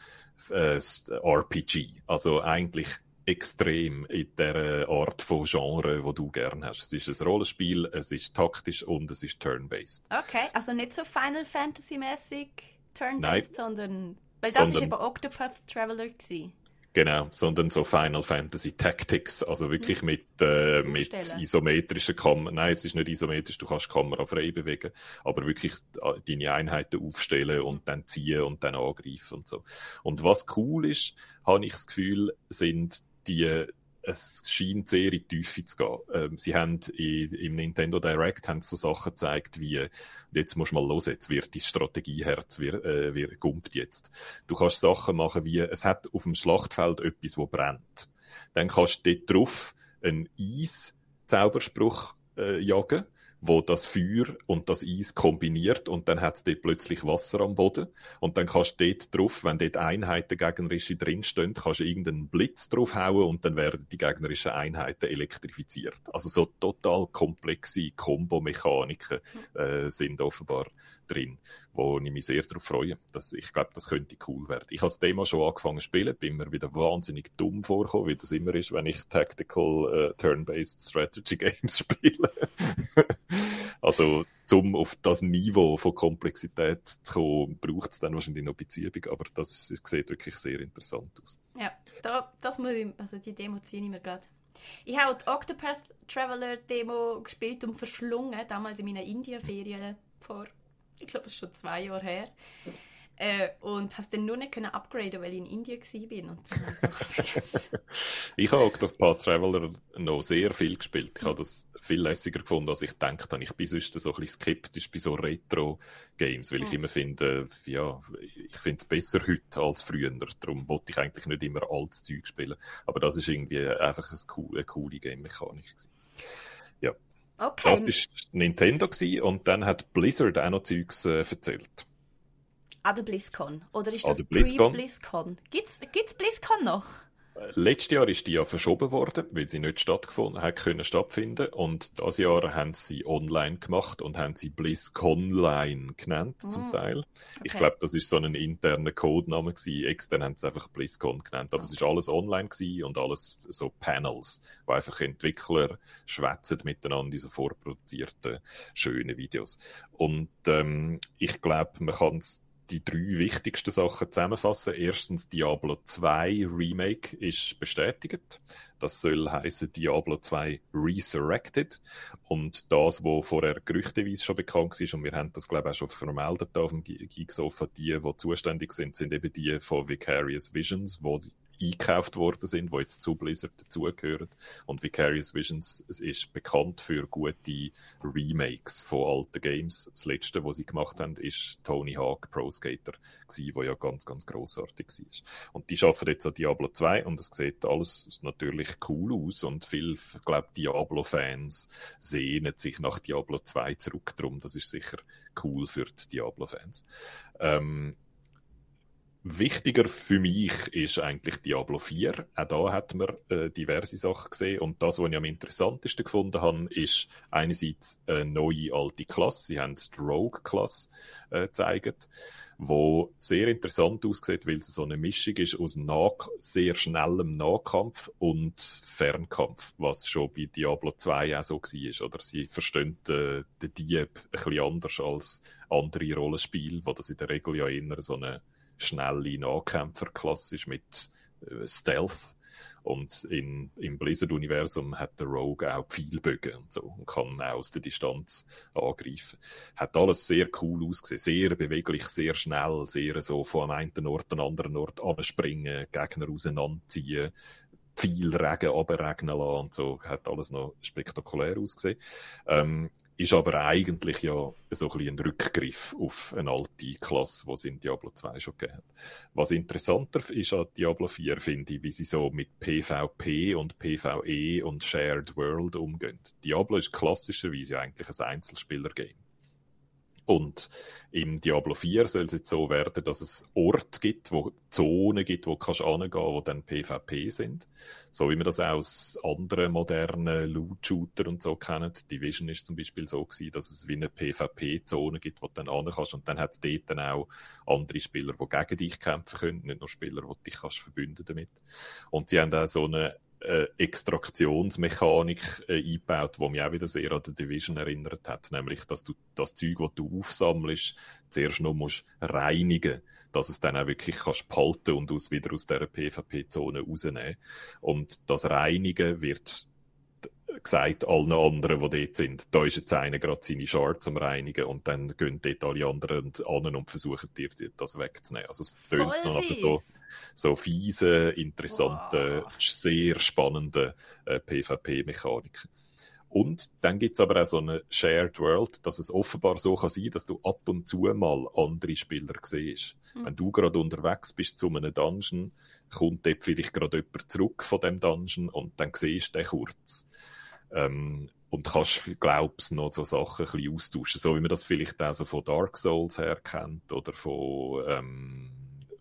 äh, RPG. Also eigentlich extrem in der Art von Genre, wo du gerne hast. Es ist ein Rollenspiel, es ist taktisch und es ist turn-based. Okay, also nicht so Final Fantasy-mäßig turn-based, sondern weil das sondern, ist eben Octopath Traveler gewesen. Genau, sondern so Final Fantasy Tactics, also wirklich mhm. mit, äh, mit isometrischen Kameras. Nein, es ist nicht isometrisch, du kannst die Kamera frei bewegen, aber wirklich äh, deine Einheiten aufstellen und dann ziehen und dann angreifen und so. Und was cool ist, habe ich das Gefühl, sind die es scheint sehr in die Tiefe zu gehen. Ähm, sie haben in, im Nintendo Direct haben so Sachen gezeigt wie, jetzt musst du mal hören, jetzt wird dein Strategieherz wir, äh, wir gumpt jetzt. Du kannst Sachen machen wie, es hat auf dem Schlachtfeld etwas, wo brennt. Dann kannst du dort drauf einen Eis-Zauberspruch äh, jagen wo das Feuer und das Eis kombiniert und dann hat es dort plötzlich Wasser am Boden und dann kannst du dort drauf, wenn dort Einheiten gegnerische drinstehen, kannst du irgendeinen Blitz draufhauen und dann werden die gegnerischen Einheiten elektrifiziert. Also so total komplexe Kombomechaniken äh, sind offenbar drin, wo ich mich sehr darauf freue. Das, ich glaube, das könnte cool werden. Ich habe das Thema schon angefangen zu spielen, bin mir wieder wahnsinnig dumm vorgekommen, wie das immer ist, wenn ich Tactical uh, Turn-Based Strategy [laughs] Games spiele. [laughs] also, um auf das Niveau von Komplexität zu kommen, braucht es dann wahrscheinlich noch Übung, aber das sieht wirklich sehr interessant aus. Ja, da, das muss ich, also die Demo ziehe ich mir gerade. Ich habe die Octopath Traveler Demo gespielt und verschlungen, damals in meiner Indien-Ferien vor ich glaube, es ist schon zwei Jahre her. Äh, und hast dann nur nicht können upgraden, weil ich in Indien war. Und [laughs] ich habe Octopath Traveler noch sehr viel gespielt. Ich habe das viel lässiger gefunden, als ich gedacht habe. Ich bin sonst so ein bisschen skeptisch bei so Retro-Games, weil ich immer finde, ja, ich finde es besser heute als früher. Darum wollte ich eigentlich nicht immer altes Zeug spielen. Aber das ist irgendwie einfach eine coole Game-Mechanik. Ja. Okay. Das war Nintendo gewesen, und dann hat Blizzard auch noch Zeugs äh, erzählt. Ah, der BlizzCon. Oder ist das Pre-BlizzCon? Gibt es BlizzCon noch? Letztes Jahr ist die ja verschoben worden, weil sie nicht stattgefunden hat können stattfinden und das Jahr haben sie online gemacht und haben sie BlizzConline genannt mm. zum Teil. Okay. Ich glaube, das ist so ein interner Codename gewesen. Extern haben sie einfach BlizzCon genannt, aber okay. es ist alles online gewesen und alles so Panels, wo einfach Entwickler schwätzen miteinander diese vorproduzierten schönen Videos. Und ähm, ich glaube, man kann es die drei wichtigsten Sachen zusammenfassen. Erstens, Diablo 2 Remake ist bestätigt. Das soll heißen Diablo 2 Resurrected. Und das, was vorher gerüchteweise schon bekannt ist, und wir haben das, glaube ich, auch schon vermeldet auf dem Geeksofa, die, die zuständig sind, sind eben die von Vicarious Visions, wo eingekauft worden sind, die jetzt zu Blizzard dazugehören. Und Vicarious Visions ist bekannt für gute Remakes von alten Games. Das letzte, was sie gemacht haben, ist Tony Hawk Pro Skater, der ja ganz, ganz grossartig war. Und die arbeiten jetzt an Diablo 2 und es sieht alles natürlich cool aus und viele, glaube, Diablo-Fans sehnen sich nach Diablo 2 zurück. Drum, das ist sicher cool für die Diablo-Fans. Ähm, Wichtiger für mich ist eigentlich Diablo 4. Auch da hat man äh, diverse Sachen gesehen. Und das, was ich am interessantesten gefunden habe, ist einerseits eine neue alte Klasse. Sie haben die Rogue-Klasse äh, gezeigt, wo sehr interessant aussieht, weil sie so eine Mischung ist aus nah sehr schnellem Nahkampf und Fernkampf, was schon bei Diablo 2 auch so war. Oder sie verstehen äh, den Dieb ein bisschen anders als andere Rollenspiele, wo das in der Regel ja eher so eine schnelle Nahkämpfer klassisch mit äh, Stealth. Und in, im Blizzard-Universum hat der Rogue auch Pfeilbögen und so und kann auch aus der Distanz angreifen. Hat alles sehr cool ausgesehen, sehr beweglich, sehr schnell, sehr so von einem Ort an anderen Ort anspringen, Gegner auseinanderziehen, viel Regen abregnen lassen und so. Hat alles noch spektakulär ausgesehen. Ähm, ist aber eigentlich ja so ein, ein Rückgriff auf eine alte Klasse, die es in Diablo 2 schon gegeben. Was interessanter ist an Diablo 4, finde ich, wie sie so mit PvP und PvE und Shared World umgehen. Diablo ist klassischerweise eigentlich ein Einzelspieler-Game. Und im Diablo 4 soll es jetzt so werden, dass es Orte gibt, wo Zonen gibt, wo kannst angehen, wo dann PvP sind. So wie wir das auch aus anderen modernen Loot-Shooter und so kennen. Division ist zum Beispiel so gewesen, dass es wie eine PvP-Zone gibt, wo du dann angehen kannst. Und dann hat es dort dann auch andere Spieler, die gegen dich kämpfen können, nicht nur Spieler, die dich kannst verbünden damit. Und sie haben auch so eine äh, Extraktionsmechanik äh, eingebaut, die mich auch wieder sehr an die Division erinnert hat. Nämlich, dass du das Zeug, das du aufsammelst, zuerst noch musst reinigen dass es dann auch wirklich kannst behalten und aus, wieder aus dieser PvP-Zone rausnehmen. Und das Reinigen wird gesagt allen anderen, die dort sind, da ist jetzt einer gerade seine Shards am Reinigen und dann gehen dort alle anderen an und versuchen dir das wegzunehmen. Also es tönt noch so, so fiese, interessante, wow. sehr spannende äh, PvP-Mechaniken. Und dann gibt es aber auch so eine Shared World, dass es offenbar so kann sein, dass du ab und zu mal andere Spieler siehst. Mhm. Wenn du gerade unterwegs bist zu einem Dungeon, kommt dort vielleicht gerade jemand zurück von dem Dungeon und dann siehst du den kurz. Ähm, und kannst, glaubst noch so Sachen ein bisschen austauschen, so wie man das vielleicht auch so von Dark Souls her kennt oder von ähm,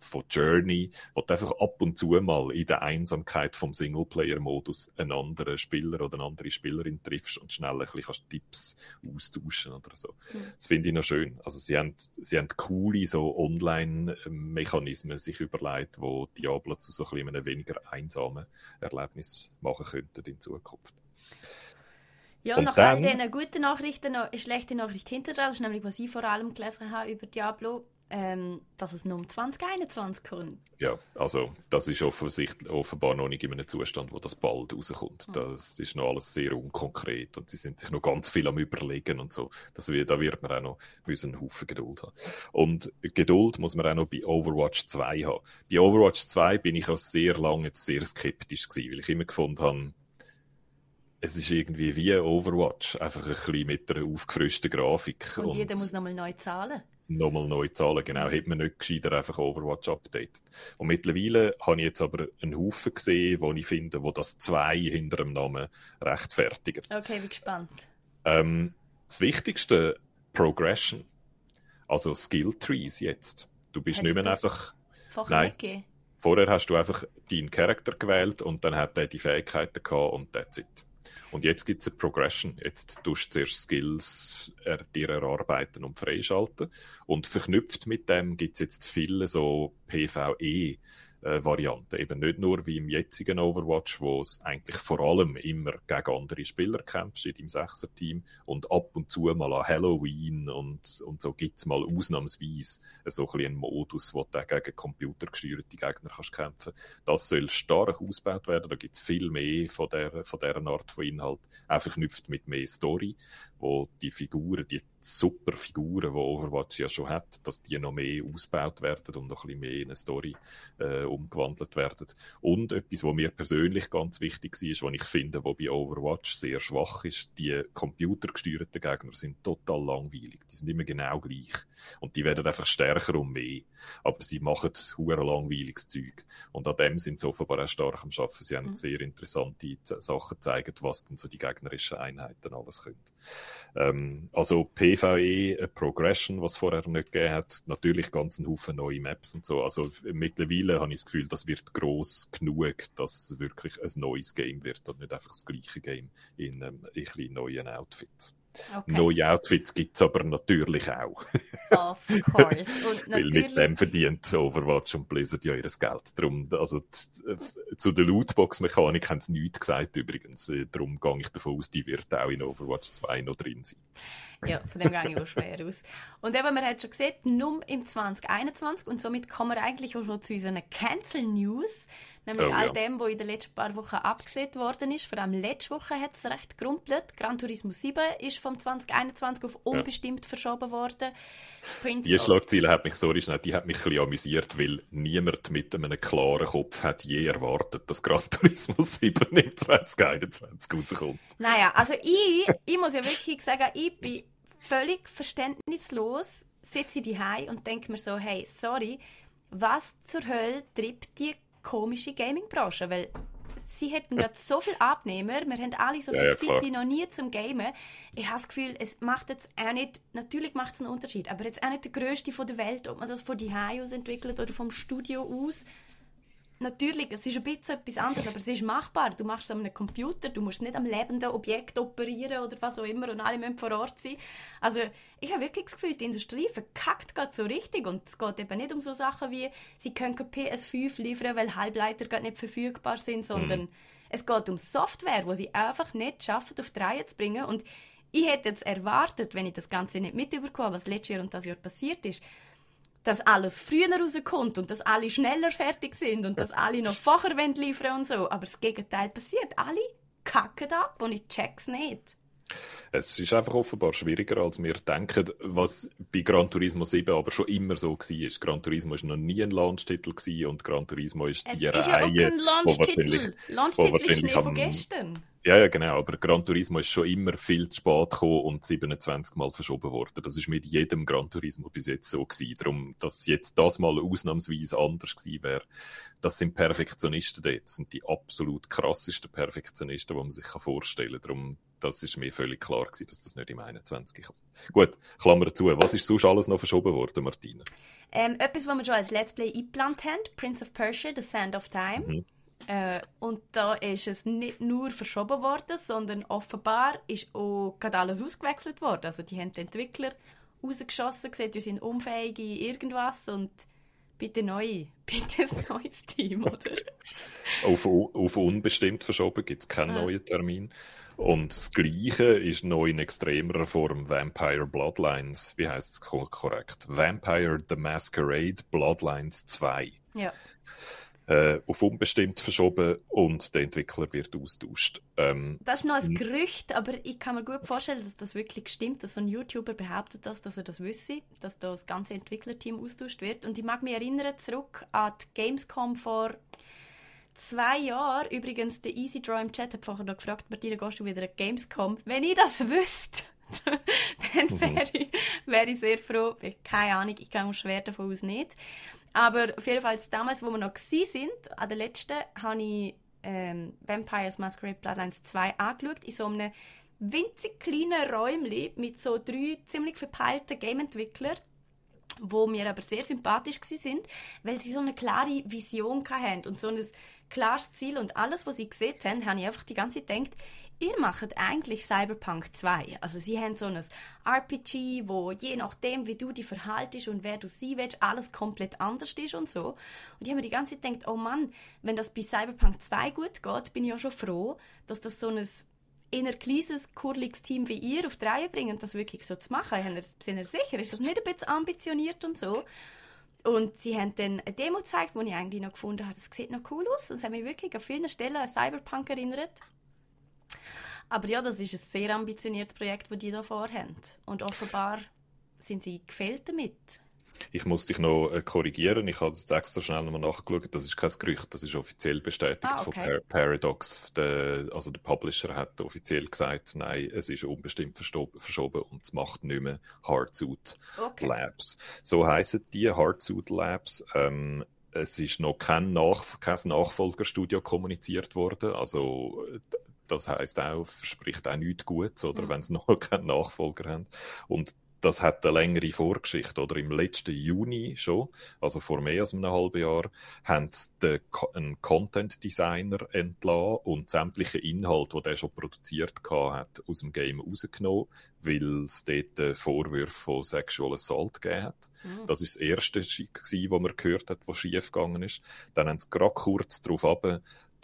von Journey, wo du einfach ab und zu mal in der Einsamkeit vom Singleplayer-Modus einen anderen Spieler oder eine andere Spielerin triffst und schnell ein bisschen Tipps austauschen oder so. Mhm. Das finde ich noch schön. Also sie haben, sie haben coole so Online-Mechanismen sich überlegt, wo Diablo zu so ein bisschen einem weniger einsamen Erlebnis machen könnten in Zukunft. Ja, und nach dann, all diesen guten Nachrichten noch eine schlechte Nachricht hinter Das ist nämlich, was ich vor allem gelesen habe über Diablo ähm, dass es nur um 2021 kommt. Ja, also das ist offensichtlich, offenbar noch nicht in einem Zustand, wo das bald rauskommt. Mhm. Das ist noch alles sehr unkonkret und sie sind sich noch ganz viel am überlegen und so. Das, da wird man auch noch einen Haufen Geduld haben. Und Geduld muss man auch noch bei Overwatch 2 haben. Bei Overwatch 2 bin ich auch sehr lange sehr skeptisch gewesen, weil ich immer gefunden habe, es ist irgendwie wie Overwatch, einfach ein bisschen mit einer aufgefrischten Grafik. Und, und jeder muss nochmal neu zahlen nochmal neu zahlen. Genau, hätte man nicht gescheiter einfach Overwatch updated. Und mittlerweile habe ich jetzt aber einen Haufen gesehen, wo ich finde, wo das zwei hinter dem Namen rechtfertigen. Okay, bin gespannt. Ähm, das Wichtigste, Progression. Also Skill Trees jetzt. Du bist Hat's nicht mehr einfach... Nein. Vorher hast du einfach deinen Charakter gewählt und dann hat er die Fähigkeiten gehabt und that's it. Und jetzt gibt es eine Progression. Jetzt tust du zuerst Skills er, dir erarbeiten und freischalten. Und verknüpft mit dem gibt es jetzt viele so PvE äh, Varianten. Eben nicht nur wie im jetzigen Overwatch, wo es eigentlich vor allem immer gegen andere Spieler kämpfst in deinem Sechser-Team und ab und zu mal an Halloween und, und so gibt es mal ausnahmsweise so ein einen Modus, wo du gegen computergesteuerte Gegner kannst kämpfen. Das soll stark ausgebaut werden, da gibt es viel mehr von, der, von dieser Art von Inhalt, einfach verknüpft mit mehr Story, wo die Figuren, die super Figuren, die Overwatch ja schon hat, dass die noch mehr ausgebaut werden und noch ein bisschen mehr in eine Story äh, umgewandelt werden. Und etwas, was mir persönlich ganz wichtig war, was ich finde, wo bei Overwatch sehr schwach ist, die computergesteuerten Gegner sind total langweilig. Die sind immer genau gleich. Und die werden einfach stärker und mehr. Aber sie machen hure langweiliges Zeug. Und an dem sind sie offenbar auch stark am Arbeiten. Sie haben mhm. sehr interessante Sachen gezeigt, was denn so die gegnerischen Einheiten alles können. Ähm, also PvE, eine Progression, was vorher nicht gegeben hat. Natürlich ganz ein Haufen neue Maps und so. Also mittlerweile habe ich das Gefühl, das wird groß genug, dass es wirklich ein neues Game wird und nicht einfach das gleiche Game in, ähm, in neuen Outfits. Okay. Neue Outfits gibt es aber natürlich auch. of course. [laughs] Und Weil mit dem verdient Overwatch und Blizzard ja ihr Geld. Darum, also zu der Lootbox-Mechanik haben sie nichts gesagt übrigens. Äh, darum gehe ich davon aus, die wird auch in Overwatch 2 noch drin sein. Ja, von dem gehe ich auch schwer aus. Und eben, man hat schon gesehen, nur im 2021 und somit kommen wir eigentlich auch schon zu unseren Cancel News. Nämlich oh, all ja. dem, was in den letzten paar Wochen abgesehen worden ist. Vor allem letzte Woche hat es recht gerumpelt. Gran Turismo 7 ist vom 2021 auf unbestimmt ja. verschoben worden. Die Schlagzeile hat mich, sorry schnell, die hat mich ein bisschen amüsiert, weil niemand mit einem klaren Kopf hat je erwartet, dass Gran Turismo 7 im 2021 rauskommt. Naja, also ich, ich muss ja wirklich sagen, ich bin völlig verständnislos, sitze ich daheim und denke mir so, hey, sorry, was zur Hölle treibt die komische Gaming-Branche, weil sie hätten gerade so viele Abnehmer, wir haben alle so viel ja, ja, Zeit wie noch nie zum Gamen. Ich habe das Gefühl, es macht jetzt auch nicht, natürlich macht es einen Unterschied, aber jetzt auch nicht der größte von der Welt, ob man das von die aus entwickelt oder vom Studio aus natürlich, es ist ein bisschen etwas anderes, aber es ist machbar. Du machst es an einem Computer, du musst nicht am lebenden Objekt operieren oder was auch immer und alle müssen vor Ort sein. Also ich habe wirklich das Gefühl, die Industrie verkackt gerade so richtig und es geht eben nicht um so Sachen wie, sie können kein PS5 liefern, weil Halbleiter gerade nicht verfügbar sind, sondern mhm. es geht um Software, wo sie einfach nicht schaffen, auf die Reihe zu bringen und ich hätte jetzt erwartet, wenn ich das Ganze nicht mitbekomme, was letztes Jahr und das Jahr passiert ist, dass alles früher rauskommt und dass alle schneller fertig sind und dass alle noch vorher liefern und so. Aber das Gegenteil passiert. Alle kacken ab und ich check's nicht. Es ist einfach offenbar schwieriger, als wir denken, was bei Gran Turismo 7 aber schon immer so war. Gran Turismo war noch nie ein Launch-Titel und Gran Turismo ist die es ist Reihe, ja auch kein Launch-Titel. Launch-Titel ist Schnee von gestern. Ja, ja, genau. Aber Gran Turismo ist schon immer viel zu spät gekommen und 27 Mal verschoben worden. Das ist mit jedem Gran Turismo bis jetzt so gewesen. Darum, dass jetzt das mal ausnahmsweise anders gewesen wäre. Das sind Perfektionisten dort. Das sind die absolut krassesten Perfektionisten, die man sich vorstellen kann. Darum, das ist mir völlig klar gewesen, dass das nicht im 21 kommt. Gut, Klammer zu. Was ist sonst alles noch verschoben worden, Martina? Ähm, etwas, was wir schon als Let's Play eingeplant haben, Prince of Persia, The Sand of Time. Mhm. Äh, und da ist es nicht nur verschoben worden, sondern offenbar ist auch gerade alles ausgewechselt worden. Also die haben die Entwickler rausgeschossen, gesagt, wir sind unfähig in irgendwas und bitte neu, [laughs] bitte ein neues Team, oder? [laughs] Auf, auf unbestimmt verschoben gibt es keinen Ah. neuen Termin. Und das Gleiche ist noch in extremerer Form Vampire Bloodlines. Wie heißt es ko- korrekt? Vampire the Masquerade Bloodlines 2. ja. Äh, auf unbestimmt verschoben und der Entwickler wird austauscht. Ähm, Das ist noch ein Mhm. Gerücht, aber ich kann mir gut vorstellen, dass das wirklich stimmt, dass so ein YouTuber behauptet das, dass er das wüsste, dass da das ganze Entwicklerteam austauscht wird. Und ich mag mich erinnern zurück an die Gamescom vor zwei Jahren. Übrigens, der Easy Draw im Chat hat vorher noch gefragt, Martina, gehst du wieder an Gamescom? Wenn ich das wüsste, [laughs] dann wäre ich, wäre ich sehr froh. Keine Ahnung, ich gehe schwer davon aus nicht. Aber auf jeden Fall, damals, wo wir noch sind, an der letzten, habe ich ähm, Vampires Masquerade Bloodlines 2 angeschaut, in so einem winzig kleinen Räumchen mit so drei ziemlich verpeilten Game-Entwicklern, wo mir aber sehr sympathisch sind, weil sie so eine klare Vision hatten und so ein klares Ziel. Und alles, was sie gesehen haben, habe ich einfach die ganze Zeit gedacht, ihr macht eigentlich Cyberpunk 2. Also sie haben so ein RPG, wo je nachdem, wie du dich verhaltest und wer du sein willst, alles komplett anders ist und so. Und ich habe mir die ganze Zeit gedacht, oh Mann, wenn das bei Cyberpunk 2 gut geht, bin ich ja schon froh, dass das so ein eher kleines, kurliges Team wie ihr auf die Reihe bringen, das wirklich so zu machen. Haben Sind ihr sicher? Ist das nicht ein bisschen ambitioniert und so? Und sie haben dann eine Demo gezeigt, wo ich eigentlich noch gefunden habe, das sieht noch cool aus. Und es hat mich wirklich an vielen Stellen an Cyberpunk erinnert. Aber ja, das ist ein sehr ambitioniertes Projekt, das die da vorhaben. Und offenbar sind sie gefällt damit. ich muss dich noch äh, korrigieren. Ich habe jetzt extra schnell nochmal nachgeschaut. Das ist kein Gerücht, das ist offiziell bestätigt Ah, von okay. Par Paradox. Der, also der Publisher hat offiziell gesagt, nein, es ist unbestimmt verschoben und es macht nicht mehr Hardsuit Okay. Labs. So heißen die Hardsuit Labs. Ähm, es ist noch kein, Nach kein Nachfolgerstudio kommuniziert worden. Also d- das heißt auch, verspricht auch nichts Gutes, oder Mhm. wenn sie noch keinen Nachfolger haben. Und das hat eine längere Vorgeschichte. Oder im letzten Juni schon, also vor mehr als einem halben Jahr, haben sie den, einen Content Designer entlassen und sämtliche Inhalte, die er schon produziert hat, aus dem Game rausgenommen, weil es dort Vorwürfe von Sexual Assault gegeben hat. Mhm. Das ist das erste, was man gehört hat, was schief gegangen ist. Dann haben sie gerade kurz darauf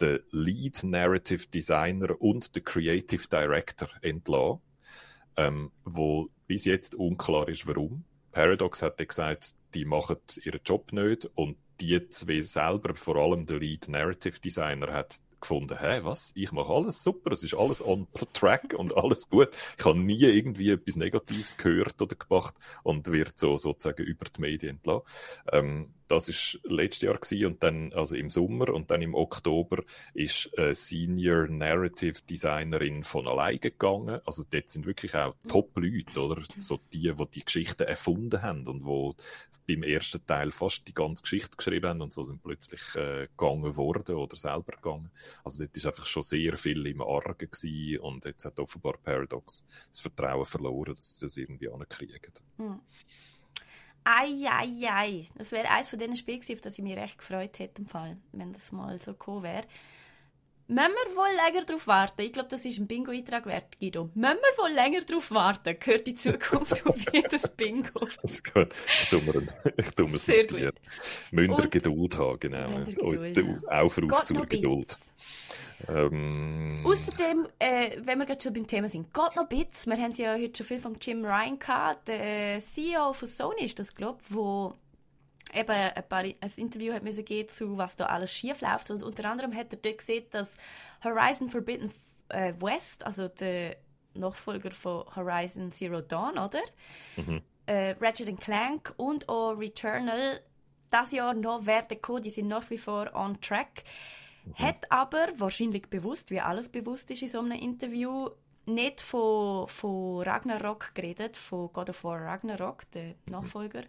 den Lead Narrative Designer und den Creative Director entlassen, ähm, wo bis jetzt unklar ist, warum. Paradox hat gesagt, die machen ihren Job nicht und die zwei selber, vor allem der Lead Narrative Designer, hat gefunden, hä, was? Ich mache alles super, es ist alles on track und alles gut. Ich habe nie irgendwie etwas Negatives gehört oder gemacht und wird so sozusagen über die Medien entlassen. Ähm, das ist letztes Jahr gewesen und dann, also im Sommer und dann im Oktober ist eine Senior Narrative Designerin von alleine gegangen. Also dort sind wirklich auch Top-Leute, oder? So die, die die Geschichte erfunden haben und wo beim ersten Teil fast die ganze Geschichte geschrieben haben und so sind plötzlich äh, gegangen worden oder selber gegangen. Also dort ist einfach schon sehr viel im Argen gewesen und jetzt hat offenbar Paradox das Vertrauen verloren, dass sie das irgendwie ankriegen. Hm. Ei, ei, ei. Das wäre eines von diesen Spielen gewesen, auf das ich mich recht gefreut hätte, im Fall, wenn das mal so gekommen wäre. Müssen wir wohl länger darauf warten? Ich glaube, das ist ein Bingo-Eintrag wert, Guido. Müssen wir wohl länger darauf warten? Gehört die Zukunft auf jedes Bingo? [laughs] Das ist gut. Ich tue mir, mir es Sehr notieren. Und- Geduld haben, genau. Geduld Aufruf Geht zur noch Geduld. Ähm, Außerdem, äh, wenn wir gerade schon beim Thema sind, geht noch Bits. Wir haben ja heute schon viel von Jim Ryan gehabt. Der CEO von Sony ist das, glaube ich, wo eben ein, paar, ein Interview hat müssen geben zu was da alles schief läuft. Und unter anderem hat er dort gesehen, dass Horizon Forbidden äh, West, also der Nachfolger von Horizon Zero Dawn, oder? Mhm. Äh, Ratchet Clank und auch Returnal das Jahr noch werden kommen. Die sind nach wie vor on track. Mhm. Hat aber wahrscheinlich bewusst, wie alles bewusst ist in so einem Interview, nicht von, von Ragnarok geredet, von God of War Ragnarok, der mhm. Nachfolger.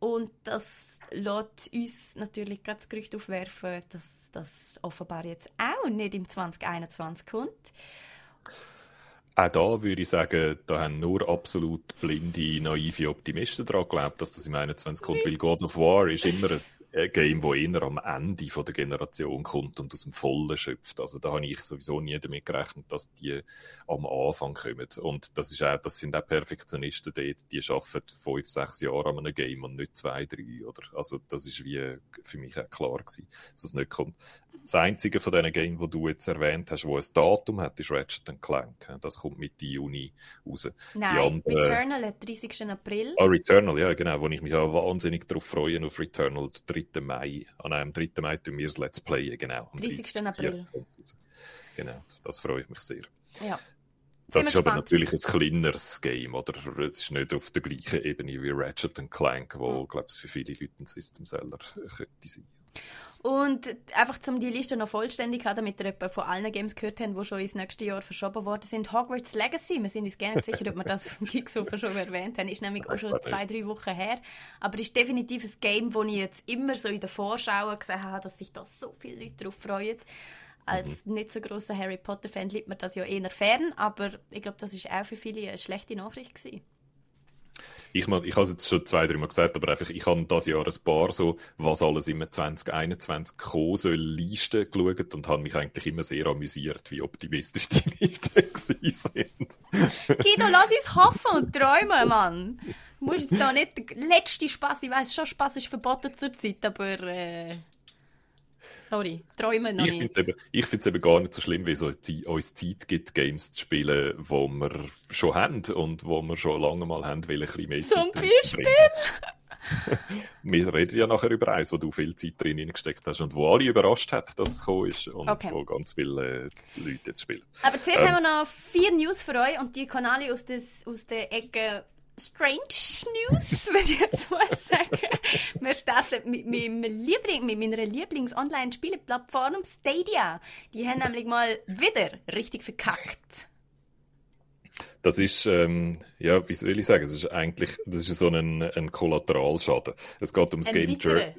Und das lässt uns natürlich das Gerücht aufwerfen, dass das offenbar jetzt auch nicht im 2021 kommt. Auch da würde ich sagen, da haben nur absolut blinde, naive Optimisten daran geglaubt, dass das im 21 kommt, weil God of War ist immer ein Game, das eher am Ende von der Generation kommt und aus dem Vollen schöpft. Also da habe ich sowieso nie damit gerechnet, dass die am Anfang kommen. Und das, ist auch, das sind auch Perfektionisten dort, die arbeiten fünf, sechs Jahre an einem Game und nicht zwei, drei. Oder? Also das ist wie für mich auch klar gewesen, dass das nicht kommt. Das einzige von diesen Games, das du jetzt erwähnt hast, wo ein Datum hat, ist Ratchet Clank. Das kommt Mitte Juni raus. Nein, andere... Returnal hat 30. April. Ah, Returnal, ja genau, wo ich mich auch wahnsinnig darauf freue, auf Returnal, 3. Mai. An einem 3. Mai tun wir das Let's Play, genau. 30. 30. April. Genau, das freut mich sehr. Ja. Das ist aber natürlich ein kleineres Game, oder? Es ist nicht auf der gleichen Ebene wie Ratchet Clank, wo, mhm. glaube ich, für viele Leute ein System-Seller könnte sein. Und einfach um die Liste noch vollständig zu haben, damit ihr etwa von allen Games gehört habt, die schon ins nächste Jahr verschoben worden sind. Hogwarts Legacy, wir sind uns gerne sicher, ob wir das auf dem Kicksofa schon erwähnt haben, ist nämlich auch schon zwei, drei Wochen her. Aber ist definitiv ein Game, das ich jetzt immer so in der Vorschau gesehen habe, dass sich da so viele Leute darauf freuen. Als mhm. nicht so großer Harry Potter-Fan liegt mir das ja eher fern, aber ich glaube, das ist auch für viele eine schlechte Nachricht gewesen. Ich, ich habe es jetzt schon zwei, drei Mal gesagt, aber einfach, ich habe das Jahr ein paar so, was alles im 2021 kommen soll, Listen geschaut und habe mich eigentlich immer sehr amüsiert, wie optimistisch [laughs] die Listen sind. Guido, lass uns hoffen und träumen, Mann. Du musst jetzt da nicht der letzte Spaß, ich weiß schon, Spaß ist verboten zurzeit, aber äh, Sorry, träumen noch ich nicht. Eben, ich finde es eben gar nicht so schlimm, wie es uns Zeit gibt, Games zu spielen, die wir schon haben und wo wir schon lange mal haben, weil ein bisschen mehr Zum Zeit Beispiel? [laughs] wir reden ja nachher über eins, wo du viel Zeit drin gesteckt hast und wo alle überrascht hat, dass es gekommen ist und okay. wo ganz viele äh, Leute jetzt spielen. Aber zuerst ähm, haben wir noch vier News für euch und die alle aus, des, aus der Ecke Strange News, [laughs] würde ich jetzt mal sagen. Wir starten mit, meinem Liebling, mit meiner Lieblings-Online-Spieleplattform Stadia. Die haben nämlich mal wieder richtig verkackt. Das ist, ähm, ja, wie soll ich sagen, das ist eigentlich, das ist so ein, ein Kollateralschaden. Es geht um das Game Journey,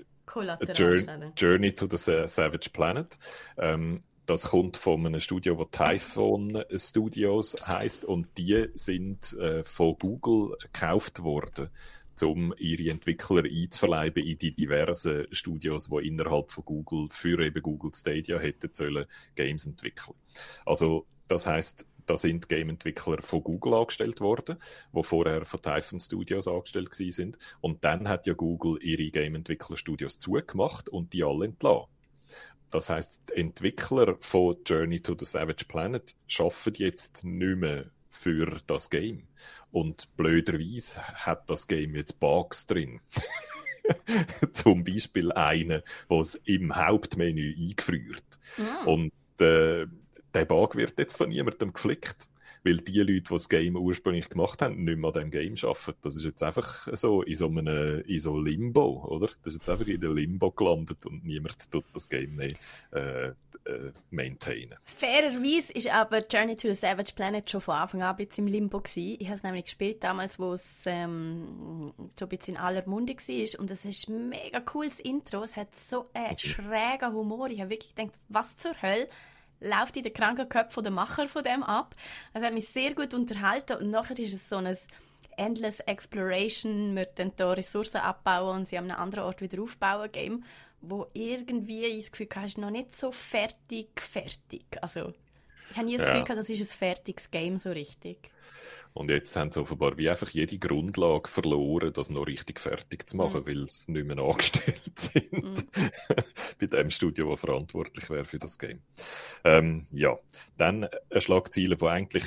Journey to the Savage Planet. Ähm, das kommt von einem Studio, das Typhon Studios heißt und die sind äh, von Google gekauft worden, um ihre Entwickler einzuverleiben in die diversen Studios, die innerhalb von Google für eben Google Stadia hätten sollen Games entwickeln. Also das heißt, da sind Game-Entwickler von Google angestellt worden, wo vorher von Typhon Studios angestellt sind. Und dann hat ja Google ihre Game-Entwickler-Studios zugemacht und die alle entlassen. Das heißt, die Entwickler von Journey to the Savage Planet schaffen jetzt nicht mehr für das Game. Und blöderweise hat das Game jetzt Bugs drin. [laughs] Zum Beispiel einen, was im Hauptmenü eingefriert. Mm. Und äh, der Bug wird jetzt von niemandem geflickt weil die Leute, die das Game ursprünglich gemacht haben, nicht mehr an diesem Game arbeiten. Das ist jetzt einfach so in so einem in so Limbo, oder? Das ist jetzt einfach in der Limbo gelandet und niemand tut das Game mehr äh, äh, maintainen. Fairerweise ist aber Journey to the Savage Planet schon von Anfang an ein bisschen im Limbo gewesen. Ich habe es nämlich gespielt damals, wo es ähm, so ein bisschen in aller Munde war und es ist ein mega cooles Intro. Es hat so einen okay. schrägen Humor. Ich habe wirklich gedacht, was zur Hölle? Läuft in den kranken Köpfen der Macher von dem ab. Es hat mich sehr gut unterhalten und nachher ist es so ein Endless Exploration, wir dann hier Ressourcen abbauen und sie an einem anderen Ort wieder aufbauen Game, wo irgendwie ich das Gefühl hatte, ist noch nicht so fertig, fertig. Also ich habe nie das Gefühl, ja. das ist ein fertiges Game so richtig. Und jetzt haben sie offenbar wie einfach jede Grundlage verloren, das noch richtig fertig zu machen, mhm. weil sie nicht mehr angestellt [laughs] sind mhm. [laughs] bei dem Studio, das verantwortlich wäre für das Game. Ähm, ja, dann eine Schlagzeile, die eigentlich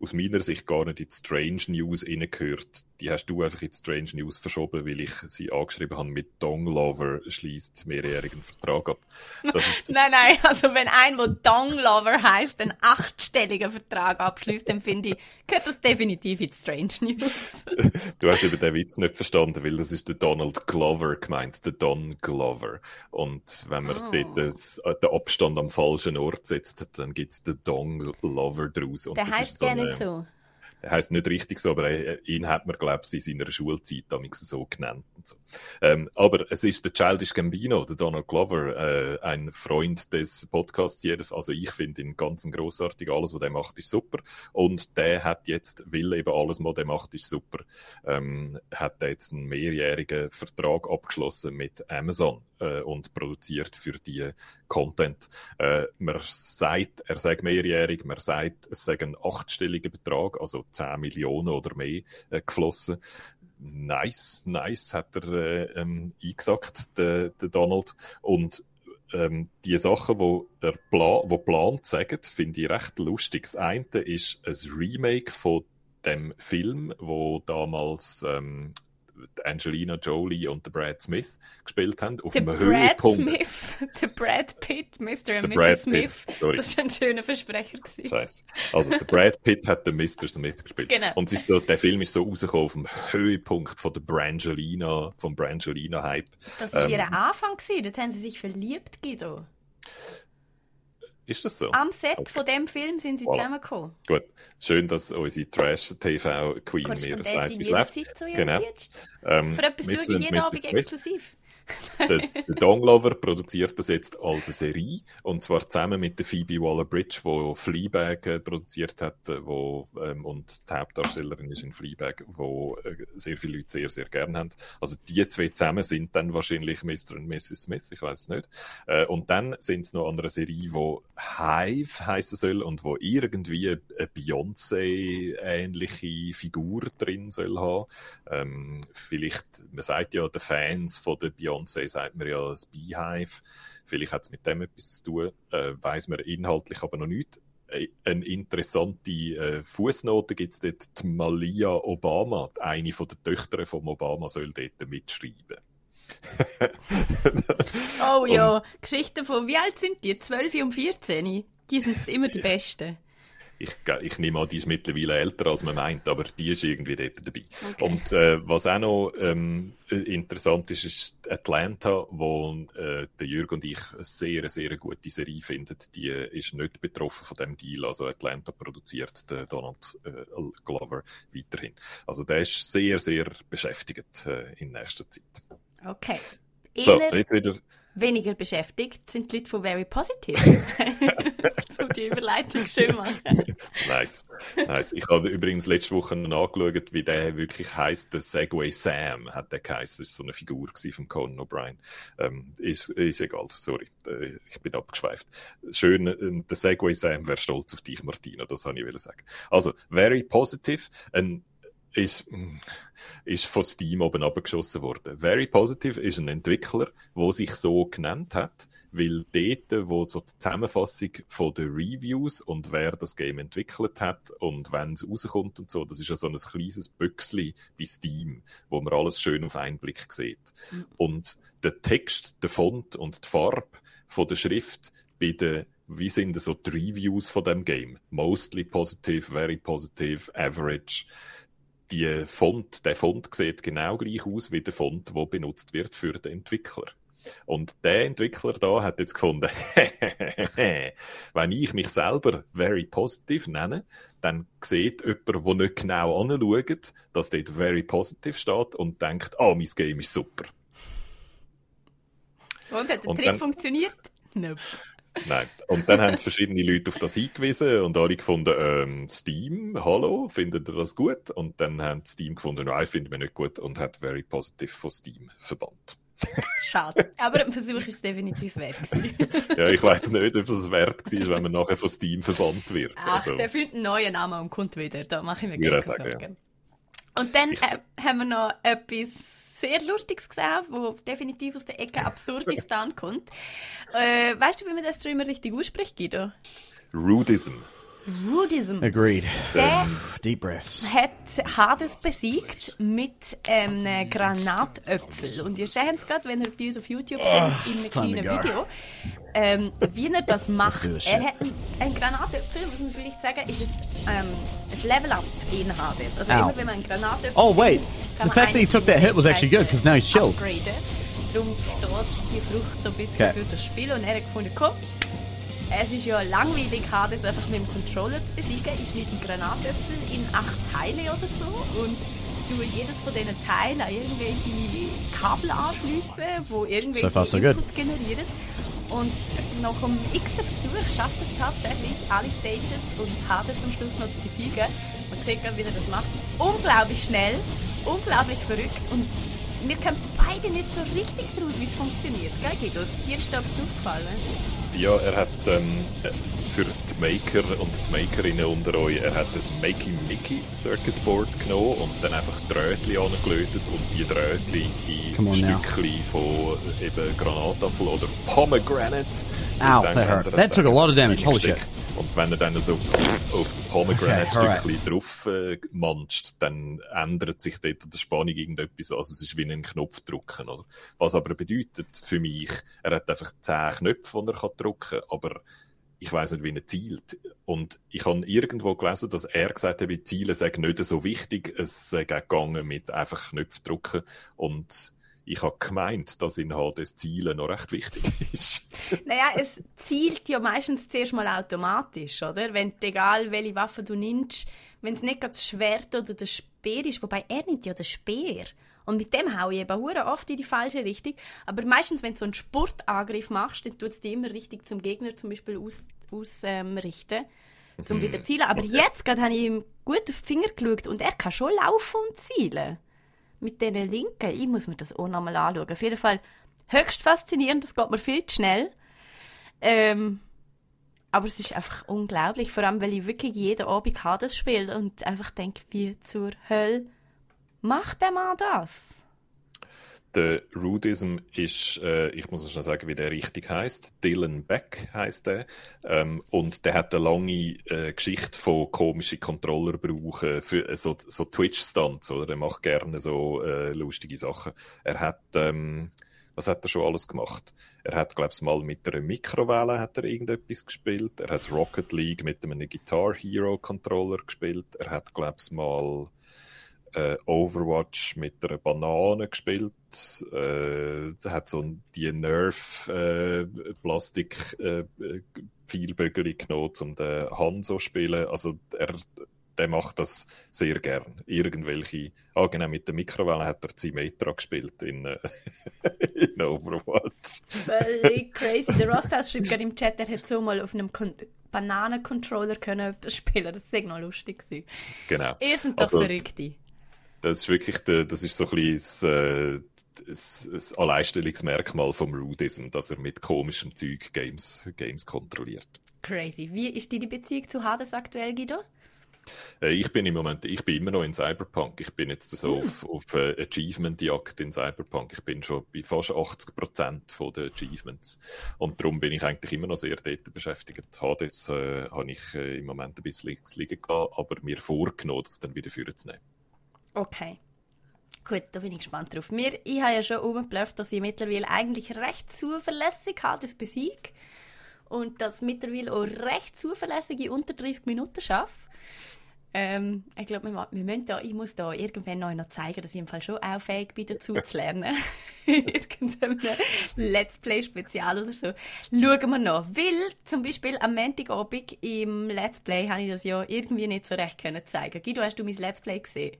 aus meiner Sicht gar nicht in die Strange News gehört. Die hast du einfach in Strange News verschoben, weil ich sie angeschrieben habe mit Dong Lover schließt mehrjährigen Vertrag ab. [laughs] nein, nein, also wenn ein, der Dong Lover heißt, einen achtstelligen Vertrag abschließt, dann finde ich, gehört das definitiv in Strange News. [laughs] du hast eben den Witz nicht verstanden, weil das ist der Donald Glover gemeint, der Don Glover. Und wenn man oh. dort das, äh, den Abstand am falschen Ort setzt, dann gibt es den Dong Lover draus. Und der heißt so nicht so. Er heißt nicht richtig so, aber ihn hat man, glaube ich, in seiner Schulzeit damals so genannt. So. Ähm, aber es ist der Childish Gambino, der Donald Glover, äh, ein Freund des Podcasts. Also ich finde ihn ganz großartig. Alles, was er macht, ist super. Und der hat jetzt, will eben alles, was er macht, ist super, ähm, hat jetzt einen mehrjährigen Vertrag abgeschlossen mit Amazon äh, und produziert für die Content. Äh, man sagt, er sagt mehrjährig, man sagt, es sei ein achtstelliger Betrag, also 10 Millionen oder mehr äh, geflossen. Nice, nice, hat er äh, ähm, eingesagt, der, der Donald. Und ähm, die Sachen, wo er Pla wo plant sagen, finde ich recht lustig. Das eine ist ein Remake von dem Film, wo damals ähm, Angelina Jolie und der Brad Smith gespielt haben. Auf der dem Brad Höhepunkt. Smith, [laughs] der Brad Pitt, Mr. und Mrs. Smith. Sorry. Das war ein schöner Versprecher. Scheiße. Also der Brad Pitt hat den Mr. Smith gespielt. Genau. Und ist so, der Film ist so rausgekommen auf dem Höhepunkt von der Brangelina, vom Brangelina-Hype. Das war ähm, ihr Anfang gewesen. Dort haben sie sich verliebt, Guido. Ist das so? Am Set okay. von dem Film sind sie voilà. zusammengekommen. Gut. Schön, dass unsere Trash-TV-Queen mir sagt, wie es läuft. Genau. Ähm, Für etwas schaue ich jeden Abend exklusiv der, der Donglover produziert das jetzt als eine Serie und zwar zusammen mit der Phoebe Waller-Bridge, wo Fleabag äh, produziert hat, äh, wo ähm, und die Hauptdarstellerin ist in Fleabag, wo äh, sehr viele Leute sehr sehr gern haben. Also die zwei zusammen sind dann wahrscheinlich Mr. und Mrs. Smith, ich weiß es nicht. Äh, und dann sind es noch an einer Serie, wo Hive heißen soll und wo irgendwie eine Beyoncé ähnliche Figur drin soll haben. Ähm, vielleicht, man sagt ja, die Fans von der Beyoncé Beyoncé sagt man ja das Beehive. Vielleicht hat es mit dem etwas zu tun, äh, weiß man inhaltlich aber noch nicht. Äh, eine interessante äh, Fußnote gibt es dort. Die Malia Obama, eine von der Töchter von Obama, soll dort mitschreiben. [laughs] oh ja, Geschichten von, wie alt sind die? 12 und 14? Die sind [laughs] immer die besten ich, ich nehme an, die ist mittlerweile älter, als man meint, aber die ist irgendwie dort dabei. Okay. Und äh, was auch noch ähm, interessant ist, ist Atlanta, wo äh, der Jürgen und ich eine sehr, sehr gute Serie finden. Die ist nicht betroffen von dem Deal. Also Atlanta produziert den Donald äh, Glover weiterhin. Also der ist sehr, sehr beschäftigt äh, in nächster Zeit. Okay. So, jetzt wieder weniger beschäftigt sind die Leute von Very Positive. [laughs] [laughs] um die Überleitung schön machen. [laughs] nice. nice. Ich habe übrigens letzte Woche nachgeschaut, wie der wirklich heisst. Der Segway Sam hat der geheißen. Das war so eine Figur von Conan O'Brien. Ähm, ist, ist egal, sorry. Äh, ich bin abgeschweift. Schön, äh, der Segway Sam wäre stolz auf dich, Martina. Das wollte ich sagen. Also, Very Positive. Ein ist, ist von Steam oben abgeschossen worden. Very Positive ist ein Entwickler, der sich so genannt hat, weil dort, wo so die Zusammenfassung von den Reviews und wer das Game entwickelt hat und wenn es rauskommt und so, das ist ja so ein kleines Büchsli bei Steam, wo man alles schön auf einen Blick sieht. Mhm. Und der Text, der Font und die Farbe von der Schrift bei den wie sind so die Reviews von dem Game? Mostly positive, very positive, average die Font, der Font sieht genau gleich aus wie der Font, der benutzt wird für den Entwickler. Und der Entwickler da hat jetzt gefunden, [laughs] wenn ich mich selber very positive nenne, dann sieht jemand, der nicht genau anschaut, dass dort very positive steht und denkt, ah, oh, mein Game ist super. Und hat der und Trick dann, funktioniert? Nope. Nein. Und dann haben verschiedene Leute auf das hingewiesen und alle gefunden, ähm, Steam, hallo, findet ihr das gut? Und dann haben Steam gefunden, nein, finden wir nicht gut und hat Very Positive von Steam verbannt. Schade. Aber ein Versuch ist es definitiv wert ja, ich weiß nicht, ob es wert war, wenn man nachher von Steam verbannt wird. Ach, also. der findet einen neuen Namen und kommt wieder. Da mache ich mir gerne Sorgen. Ja. Und dann äh, haben wir noch etwas sehr Lustiges gesehen, wo definitiv aus der Ecke Absurdistan [laughs] kommt. Äh, weißt du, wie man das Streamer richtig ausspricht, Guido? Rudism. Rudism. Agreed. Der Deep breaths. hat Hades besiegt mit einem Granatöpfel. Und ihr seht es gerade, wenn ihr bei uns auf YouTube seht, in einem it's time to kleinen. Video, ähm, wie er das macht. Er hat einen, Granatöpfel, muss man vielleicht sagen, ist ein, ähm, ein Level-Up in Hades. Also Ow. immer wenn man einen Granatöpfel Oh, wait. The fact that he took that hit was actually good, 'cause now he's chilled. upgraden. Darum steht die Frucht so ein bisschen Okay. für das Spiel und er hat gefunden, komm, es ist ja langweilig, Hades einfach mit dem Controller zu besiegen. Ich schneide einen Granatöpfel in acht Teile oder so und tue jedes von diesen Teilen an irgendwelche Kabel anschliessen, wo irgendwelche So so good. Input generieren. Und nach dem x-ten Versuch schafft er es tatsächlich, alle Stages und Hades am Schluss noch zu besiegen. Man sieht gerade, wie er das macht. Unglaublich schnell, unglaublich verrückt und wir kommen beide nicht so richtig daraus, wie es funktioniert. Gell, Guido? Dir ist da etwas aufgefallen? Ja, er hat ähm, für die Maker und die Makerinnen unter euch, er hat das Makey Mickey Circuit Board genommen und dann einfach Drähtchen angelötet und die Drähtchen in on now. Stückchen von eben Granatapfel oder Pomegranate. Ow, that hurt. That took a lot of damage. Holy shit. Und wenn er dann so auf das Pomegranate-Stückchen drauf äh, manscht, dann ändert sich dort an der Spannung irgendetwas. Also es ist wie ein Knopf drücken. Oder? Was aber bedeutet für mich, er hat einfach zehn Knöpfe, die er kann drücken kann, aber ich weiß nicht, wie er zielt. Und ich habe irgendwo gelesen, dass er gesagt hat, Zielen sei nicht so wichtig, es sei gegangen mit einfach Knöpfe drücken. Und ich habe gemeint, dass in Hades Zielen noch recht wichtig [laughs] ist. Naja, es zielt ja meistens zuerst mal automatisch, oder? Wenn egal welche Waffe du nimmst, wenn es nicht gerade das Schwert oder der Speer ist, wobei er nimmt ja den Speer. Und mit dem hau ich eben hure oft in die falsche Richtung. Aber meistens, wenn du so einen Spurtangriff machst, dann tut es dich immer richtig zum Gegner zum Beispiel ausrichten, aus, ähm, richten, zum wieder zielen. Aber jetzt gerade habe ich ihm gut auf die Finger geschaut und er kann schon laufen und zielen. Mit diesen Linken. Ich muss mir das auch nochmal anschauen. Auf jeden Fall höchst faszinierend. Das geht mir viel zu schnell. Ähm, aber es ist einfach unglaublich. Vor allem, weil ich wirklich jeden Abend Hades spiele und einfach denke, wie zur Hölle macht der Mann das? Der Rudism ist, äh, ich muss schon sagen, wie der richtig heißt. Dylan Beck heißt der. Ähm, und der hat eine lange äh, Geschichte von komischen Controller brauchen für äh, so, so Twitch-Stunts, oder? Er macht gerne so äh, lustige Sachen. Er hat, ähm, was hat er schon alles gemacht? Er hat, glaube ich, mal mit einer Mikrowelle hat er irgendetwas gespielt. Er hat Rocket League mit einem Guitar Hero Controller gespielt. Er hat, glaube ich, mal äh, Overwatch mit einer Banane gespielt. Äh, hat so die Nerf äh, Plastik äh, Pfeilbögel genommen, um den Hanzo zu spielen. Also er der macht das sehr gern. Irgendwelche, ah genau, mit der Mikrowelle hat er Symmetra gespielt in, äh, [laughs] in Overwatch. Völlig crazy. Der Rosthaus schreibt gerade im Chat, er hätte so mal auf einem Kon Bananencontroller können spielen. Das wäre noch lustig gewesen. Genau. Ihr seid doch Also- Verrückte. Das ist wirklich, der, das ist so ein bisschen das, äh, das, das Alleinstellungsmerkmal vom Rudism, dass er mit komischem Zeug Games, Games kontrolliert. Crazy. Wie ist deine Beziehung zu Hades aktuell, Guido? Äh, Ich bin im Moment, ich bin immer noch in Cyberpunk. Ich bin jetzt so auf, auf äh, Achievement-Jagd in Cyberpunk. Ich bin schon bei fast 80% von den Achievements. Und darum bin ich eigentlich immer noch sehr dort beschäftigt. Hades äh, habe ich äh, im Moment ein bisschen zu liegen gehabt, aber mir vorgenommen, das dann wieder vorzunehmen. Okay. Gut, da bin ich gespannt drauf. Mir, ich habe ja schon umgeblufft, dass ich mittlerweile eigentlich recht zuverlässig Hades besiege. Und dass mittlerweile auch recht zuverlässige unter 30 Minuten schaffe. Ähm, ich glaube, wir, wir da, ich muss da irgendwann neu noch zeigen, dass ich im Fall schon auch fähig bin, dazu zu lernen. [laughs] Irgendein Let's Play-Spezial oder so. Schauen wir noch. Weil, zum Beispiel am Montagabend im Let's Play habe ich das ja irgendwie nicht so recht können zeigen. Guido, hast du mein Let's Play gesehen?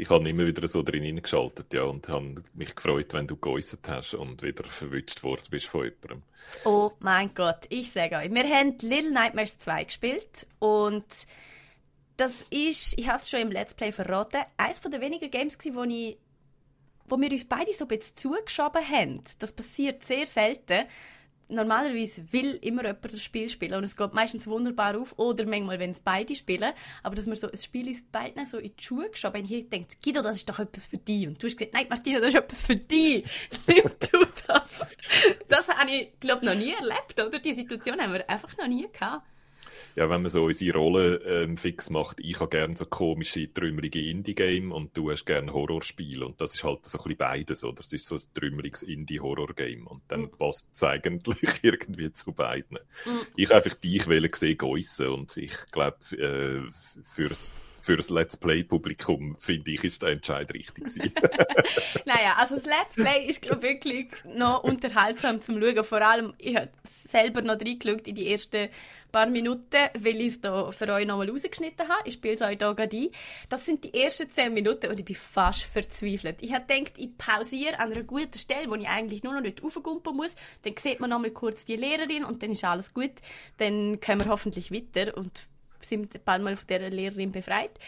Ich habe immer wieder so drin hineingeschaltet, ja, und habe mich gefreut, wenn du geäußert hast und wieder verwünscht worden bist von jemandem. Oh mein Gott, ich sage euch, wir haben Little Nightmares 2 gespielt und das ist, ich habe es schon im Let's Play verraten, eines der wenigen Games wo ich wo wir uns beide so ein bisschen zugeschoben haben. Das passiert sehr selten. Normalerweise will immer jemand das Spiel spielen und es geht meistens wunderbar auf. Oder manchmal, wenn es beide spielen. Aber dass wir so ein Spiel uns beiden so in die Schuhe geschoben haben, ich denke, Guido, das ist doch etwas für dich. Und du hast gesagt, nein, Martina, das ist etwas für dich. [laughs] Nimm du das. Das habe ich, glaube noch nie erlebt, oder? Die Situation haben wir einfach noch nie gehabt. Ja, wenn man so unsere Rollen ähm, fix macht, ich habe gerne so komische, trümmerige Indie-Game und du hast gerne Horrorspiele. Und das ist halt so ein bisschen beides, oder? Es ist so ein trümmeriges Indie-Horror-Game. Und dann mhm. passt es eigentlich [laughs] irgendwie zu beiden. Mhm. Ich einfach dich wollen sehen, geissen. Und ich glaube, äh, fürs für das Let's Play-Publikum, finde ich, ist der Entscheid richtig [laughs] [laughs] naja, also das Let's Play ist, glaube wirklich noch unterhaltsam zum Schauen. Vor allem, ich habe selber noch reingeschaut in die ersten paar Minuten, weil ich es da für euch nochmal rausgeschnitten habe. Ich spiele es euch hier gerade ein. Das sind die ersten zehn Minuten und ich bin fast verzweifelt. Ich habe gedacht, ich pausiere an einer guten Stelle, wo ich eigentlich nur noch nicht raufgumpen muss. Dann sieht man nochmal kurz die Lehrerin und dann ist alles gut. Dann können wir hoffentlich weiter und sind bald mal von dieser Lehrerin befreit.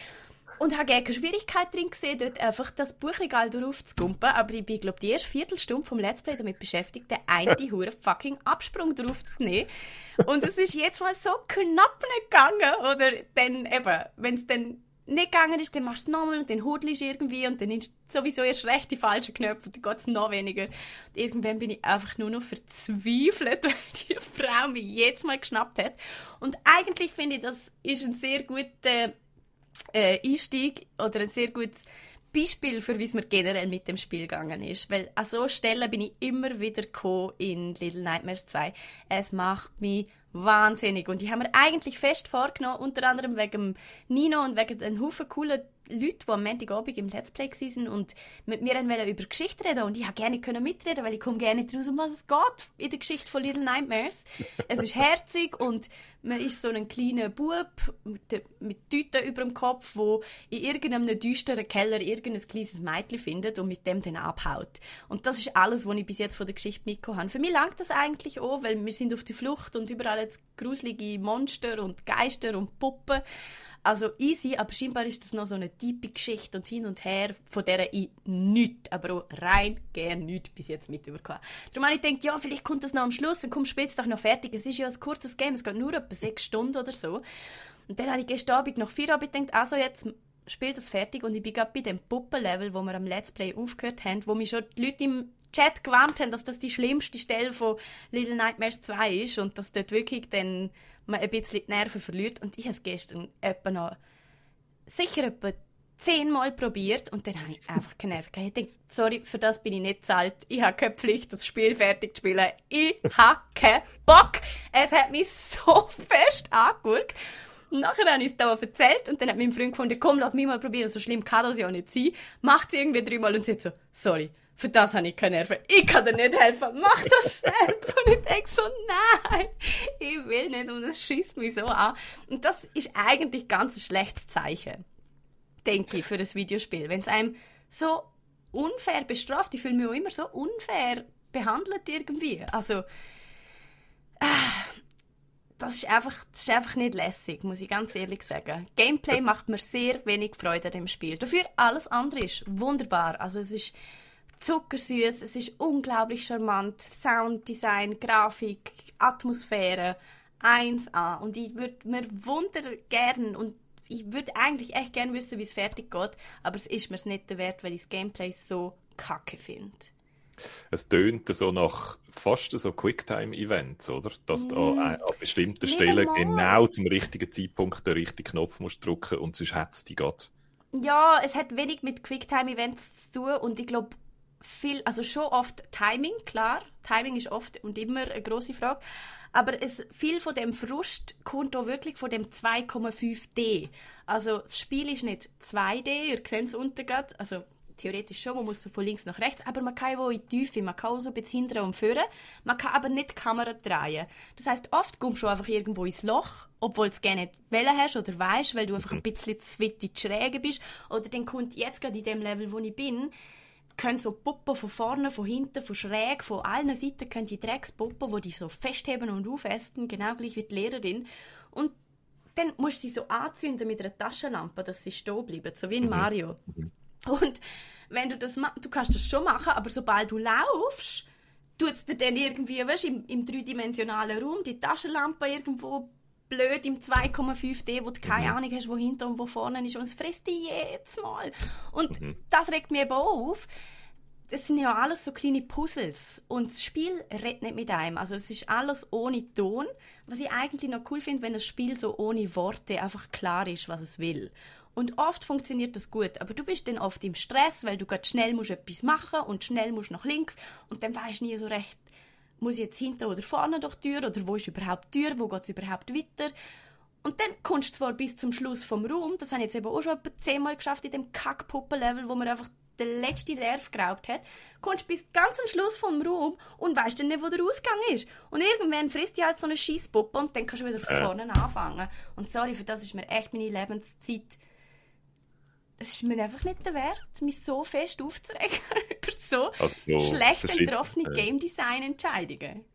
Und habe keine Schwierigkeit drin gesehen, dort einfach das Buchregal draufzugumpen. Aber ich bin, glaube die erste Viertelstunde vom Let's Play damit beschäftigt, den einen hure fucking Absprung draufzunehmen. Und es ist jetzt mal so knapp nicht gegangen. Oder dann eben, wenn es dann nicht gegangen ist, dann machst du es nochmal und dann hudelst du irgendwie und dann ist sowieso erst recht die falschen Knöpfe und dann geht es noch weniger. Und irgendwann bin ich einfach nur noch verzweifelt, [laughs] weil die Frau mich jetzt mal geschnappt hat. Und eigentlich finde ich, das ist ein sehr guter äh, Einstieg oder ein sehr gutes Beispiel für wie es mir generell mit dem Spiel gegangen ist. Weil an so Stellen bin ich immer wieder in Little Nightmares 2. Es macht mich wahnsinnig. Und ich habe mir eigentlich fest vorgenommen, unter anderem wegen Nino und wegen den Haufen coolen Leute, die am Montagabend im Let's Play waren und mit mir über Geschichte reden und ich habe gerne können mitreden, weil ich komme gerne raus, um was es geht in der Geschichte von Little Nightmares. es ist herzig und man ist so ein kleiner Bub mit, mit Tüten über dem Kopf, wo in irgendeinem düsteren Keller irgendein kleines Mädchen findet und mit dem dann abhaut. Und das ist alles, was ich bis jetzt von der Geschichte mitgekommen habe. Für mich langt das eigentlich auch, weil wir sind auf der Flucht und überall jetzt gruselige Monster und Geister und Puppen. Also easy, aber scheinbar ist das noch so eine tiefe Geschichte und hin und her, von der ich nichts, aber auch rein gern nichts bis jetzt mitbekommen Darum habe ich gedacht, ja, vielleicht kommt das noch am Schluss und kommt später noch fertig. Es ist ja ein kurzes Game, es geht nur etwa sechs Stunden oder so. Und dann habe ich gestern Abend nach vier Abend gedacht, also jetzt spielt das fertig und ich bin gerade bei dem Puppenlevel, wo wir am Let's Play aufgehört haben, wo mich schon die Leute im Chat gewarnt haben, dass das die schlimmste Stelle von Little Nightmares 2 ist und dass dort wirklich dann man ein bisschen die Nerven verliert. Und ich habe es gestern etwa noch sicher etwa zehnmal probiert und dann habe ich einfach keine Nerven gehabt. Ich dachte, sorry, für das bin ich nicht zahlt. Ich habe keine Pflicht, das Spiel fertig zu spielen. Ich habe keinen Bock. Es hat mich so [laughs] fest angeguckt. Nachher habe ich es da erzählt und dann hat mein Freund gefunden, komm, lass mich mal probieren, so schlimm kann das ja nicht sein. Macht es irgendwie dreimal und sagt so, sorry, für das habe ich keine Nerven. Ich kann dir nicht helfen. Mach das selbst. Und ich denke so, nein, ich will nicht. Und das schießt mich so an. Und das ist eigentlich ganz ein schlechtes Zeichen, denke ich, für das Videospiel. Wenn es einem so unfair bestraft, ich fühle mich auch immer so unfair behandelt irgendwie. Also, ah, das ist, einfach, das ist einfach nicht lässig, muss ich ganz ehrlich sagen. Gameplay das macht mir sehr wenig Freude an dem Spiel. Dafür alles andere ist wunderbar. Also es ist zuckersüß, es ist unglaublich charmant, Sounddesign, Grafik, Atmosphäre, 1A. Und ich würde mir wunder gern und ich würde eigentlich echt gerne wissen, wie es fertig geht, aber es ist mir nicht wert, weil ich das Gameplay so kacke finde. Es tönt so nach fast so Quicktime-Events, oder? Dass du mm. an, bestimmten Stellen genau zum richtigen Zeitpunkt den richtigen Knopf musst drücken und sonst hat es dich Ja, es hat wenig mit Quicktime-Events zu tun und ich glaube, viel, also schon oft Timing, klar. Timing ist oft und immer eine große Frage. Aber es, viel von dem Frust kommt auch wirklich von dem 2,5D. Also das Spiel ist nicht 2D, ihr seht es unten gerade. Also theoretisch schon, man muss so von links nach rechts, aber man kann auch in die Tiefe, man kann auch so ein bisschen hinten und vorne, man kann aber nicht die Kamera drehen. Das heißt, oft kommst du einfach irgendwo ins Loch, obwohl du es gerne nicht wählen hast oder weißt, weil du einfach ein bisschen zu weit in die Schräge bist. Oder dann kommt jetzt gerade in dem Level, wo ich bin, können so Puppen von vorne, von hinten, von schräg, von allen Seiten können die Dreckspuppen, die die so festheben und aufessen, genau gleich wie die Lehrerin. Und dann musst du sie so anzünden mit einer Taschenlampe, dass sie stehen bleiben, so wie in mhm. Mario. Mhm. Und wenn du das machst, du kannst das schon machen, aber sobald du laufst, tut es dir dann irgendwie, weißt, im, im dreidimensionalen Raum die Taschenlampe irgendwo blöd im 2,5D, wo du keine mhm. Ahnung hast, wo hinter und wo vorne ist und es frisst dich jedes Mal. Und mhm. das regt mich eben auf. das sind ja alles so kleine Puzzles und das Spiel redet nicht mit einem. Also es ist alles ohne Ton, was ich eigentlich noch cool finde, wenn das Spiel so ohne Worte einfach klar ist, was es will. Und oft funktioniert das gut, aber du bist dann oft im Stress, weil du gerade schnell musst etwas machen und schnell musst nach links und dann weißt du nie so recht, muss ich jetzt hinten oder vorne durch die Tür oder wo ist überhaupt die Tür, wo geht es überhaupt weiter. Und dann kommst du zwar bis zum Schluss vom Raum, das habe ich jetzt eben auch schon etwa zehnmal geschafft in dem Kackpuppen-Level, wo man einfach den letzten Nerv geraubt hat, kommst bis ganz am Schluss vom Raum und weißt dann nicht, wo der Ausgang ist. Und irgendwann frisst die halt so eine Scheisspuppe und dann kannst du wieder von vorne anfangen. Und sorry, für das ist mir echt meine Lebenszeit es ist mir einfach nicht der Wert, mich so fest aufzuregen [laughs] über so, also so schlecht getroffene Game Design Entscheidungen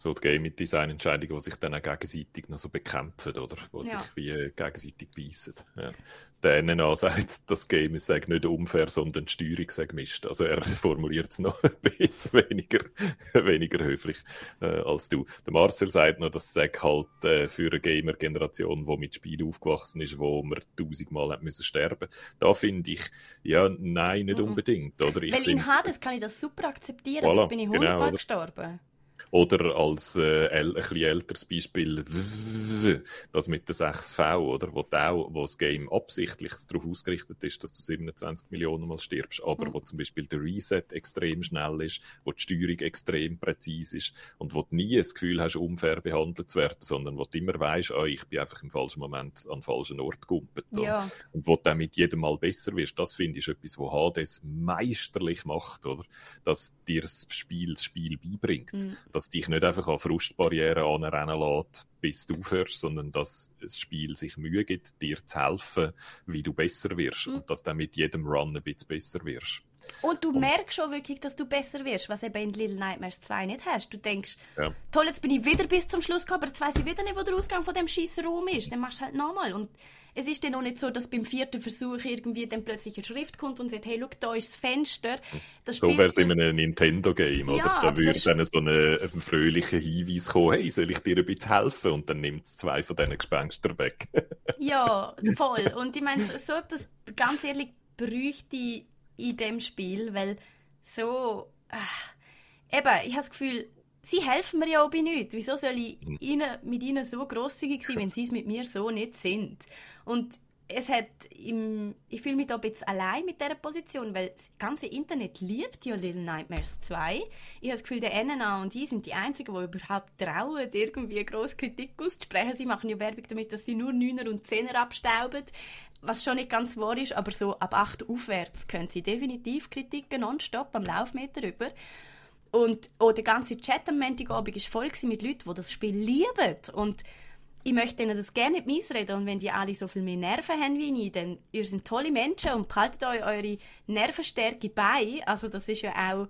so die Game Design Entscheidungen, die sich dann auch gegenseitig noch so bekämpfen, oder? Die ja. sich wie äh, gegenseitig beißen. Ja. Der NNA sagt, das Game ist nicht unfair, sondern die Steuerung sei gemischt. Also er [laughs] formuliert es noch ein bisschen weniger, [laughs] weniger höflich äh, als du. Der Marcel sagt noch, das sei halt äh, für eine Gamer-Generation, die mit Spielen aufgewachsen ist, wo man tausendmal hat müssen sterben. Da finde ich, ja, nein, nicht mhm. unbedingt. Oder? Ich Weil in Hades kann ich das super akzeptieren, voilà, da bin ich hundertmal genau, gestorben. Oder als äh, ein bisschen älteres Beispiel das mit der 6V, oder? Wo, auch, wo das Game absichtlich darauf ausgerichtet ist, dass du 27 Millionen Mal stirbst, aber mhm. wo zum Beispiel der Reset extrem schnell ist, wo die Steuerung extrem präzise ist und wo du nie das Gefühl hast, unfair behandelt zu werden, sondern wo du immer weißt, oh, ich bin einfach im falschen Moment an den falschen Ort gegumpelt. Ja. Und wo du dann mit jedem Mal besser wirst, das finde ich etwas, was Hades meisterlich macht, oder? Dass dir das Spiel das Spiel beibringt. Mhm dass dich nicht einfach an Frustbarrieren anrennen lässt, bis du aufhörst, sondern dass das Spiel sich Mühe gibt, dir zu helfen, wie du besser wirst mhm. und dass du mit jedem Run ein bisschen besser wirst. Und du und, merkst schon wirklich, dass du besser wirst, was eben in Little Nightmares 2 nicht hast. Du denkst, ja. toll, jetzt bin ich wieder bis zum Schluss gekommen, aber jetzt weiss ich wieder nicht, wo der Ausgang von dem scheiß Raum ist. Dann machst du halt nochmal. Und es ist dann auch nicht so, dass beim vierten Versuch irgendwie dann plötzlich eine Schrift kommt und sagt, hey, schau, da ist das Fenster. Das so wäre es in einem Nintendo-Game, ja, oder? Da würde dann so ein fröhlicher Hinweis kommen, hey, soll ich dir ein bisschen helfen? Und dann nimmt es zwei von diesen Gespenstern weg. [laughs] ja, voll. Und ich meine, so, so etwas, ganz ehrlich, bräuchte in dem Spiel, weil so... Äh, eben, ich habe das Gefühl, sie helfen mir ja auch bei nichts. Wieso soll ich hm. ihnen, mit ihnen so grosszügig sein, wenn sie es mit mir so nicht sind? Und es hat im, ich fühle mich da ein bisschen allein mit dieser Position, weil das ganze Internet liebt ja Little Nightmares 2. Ich habe das Gefühl, der NNA und ich sind die Einzigen, die überhaupt trauen, irgendwie grosse Kritik auszusprechen. Sie machen ja Werbung damit, dass sie nur 9er und 10er abstauben, was schon nicht ganz wahr ist, aber so ab 8 aufwärts können sie definitiv Kritiken nonstop am Laufmeter über. Und auch der ganze Chat am Montagabend war voll mit Leuten, die das Spiel lieben. Und ich möchte ihnen das gerne nicht missreden. Und wenn die alle so viel mehr Nerven haben wie ich, dann ihr seid tolle Menschen und behaltet euch eure Nervenstärke bei. Also das ist ja auch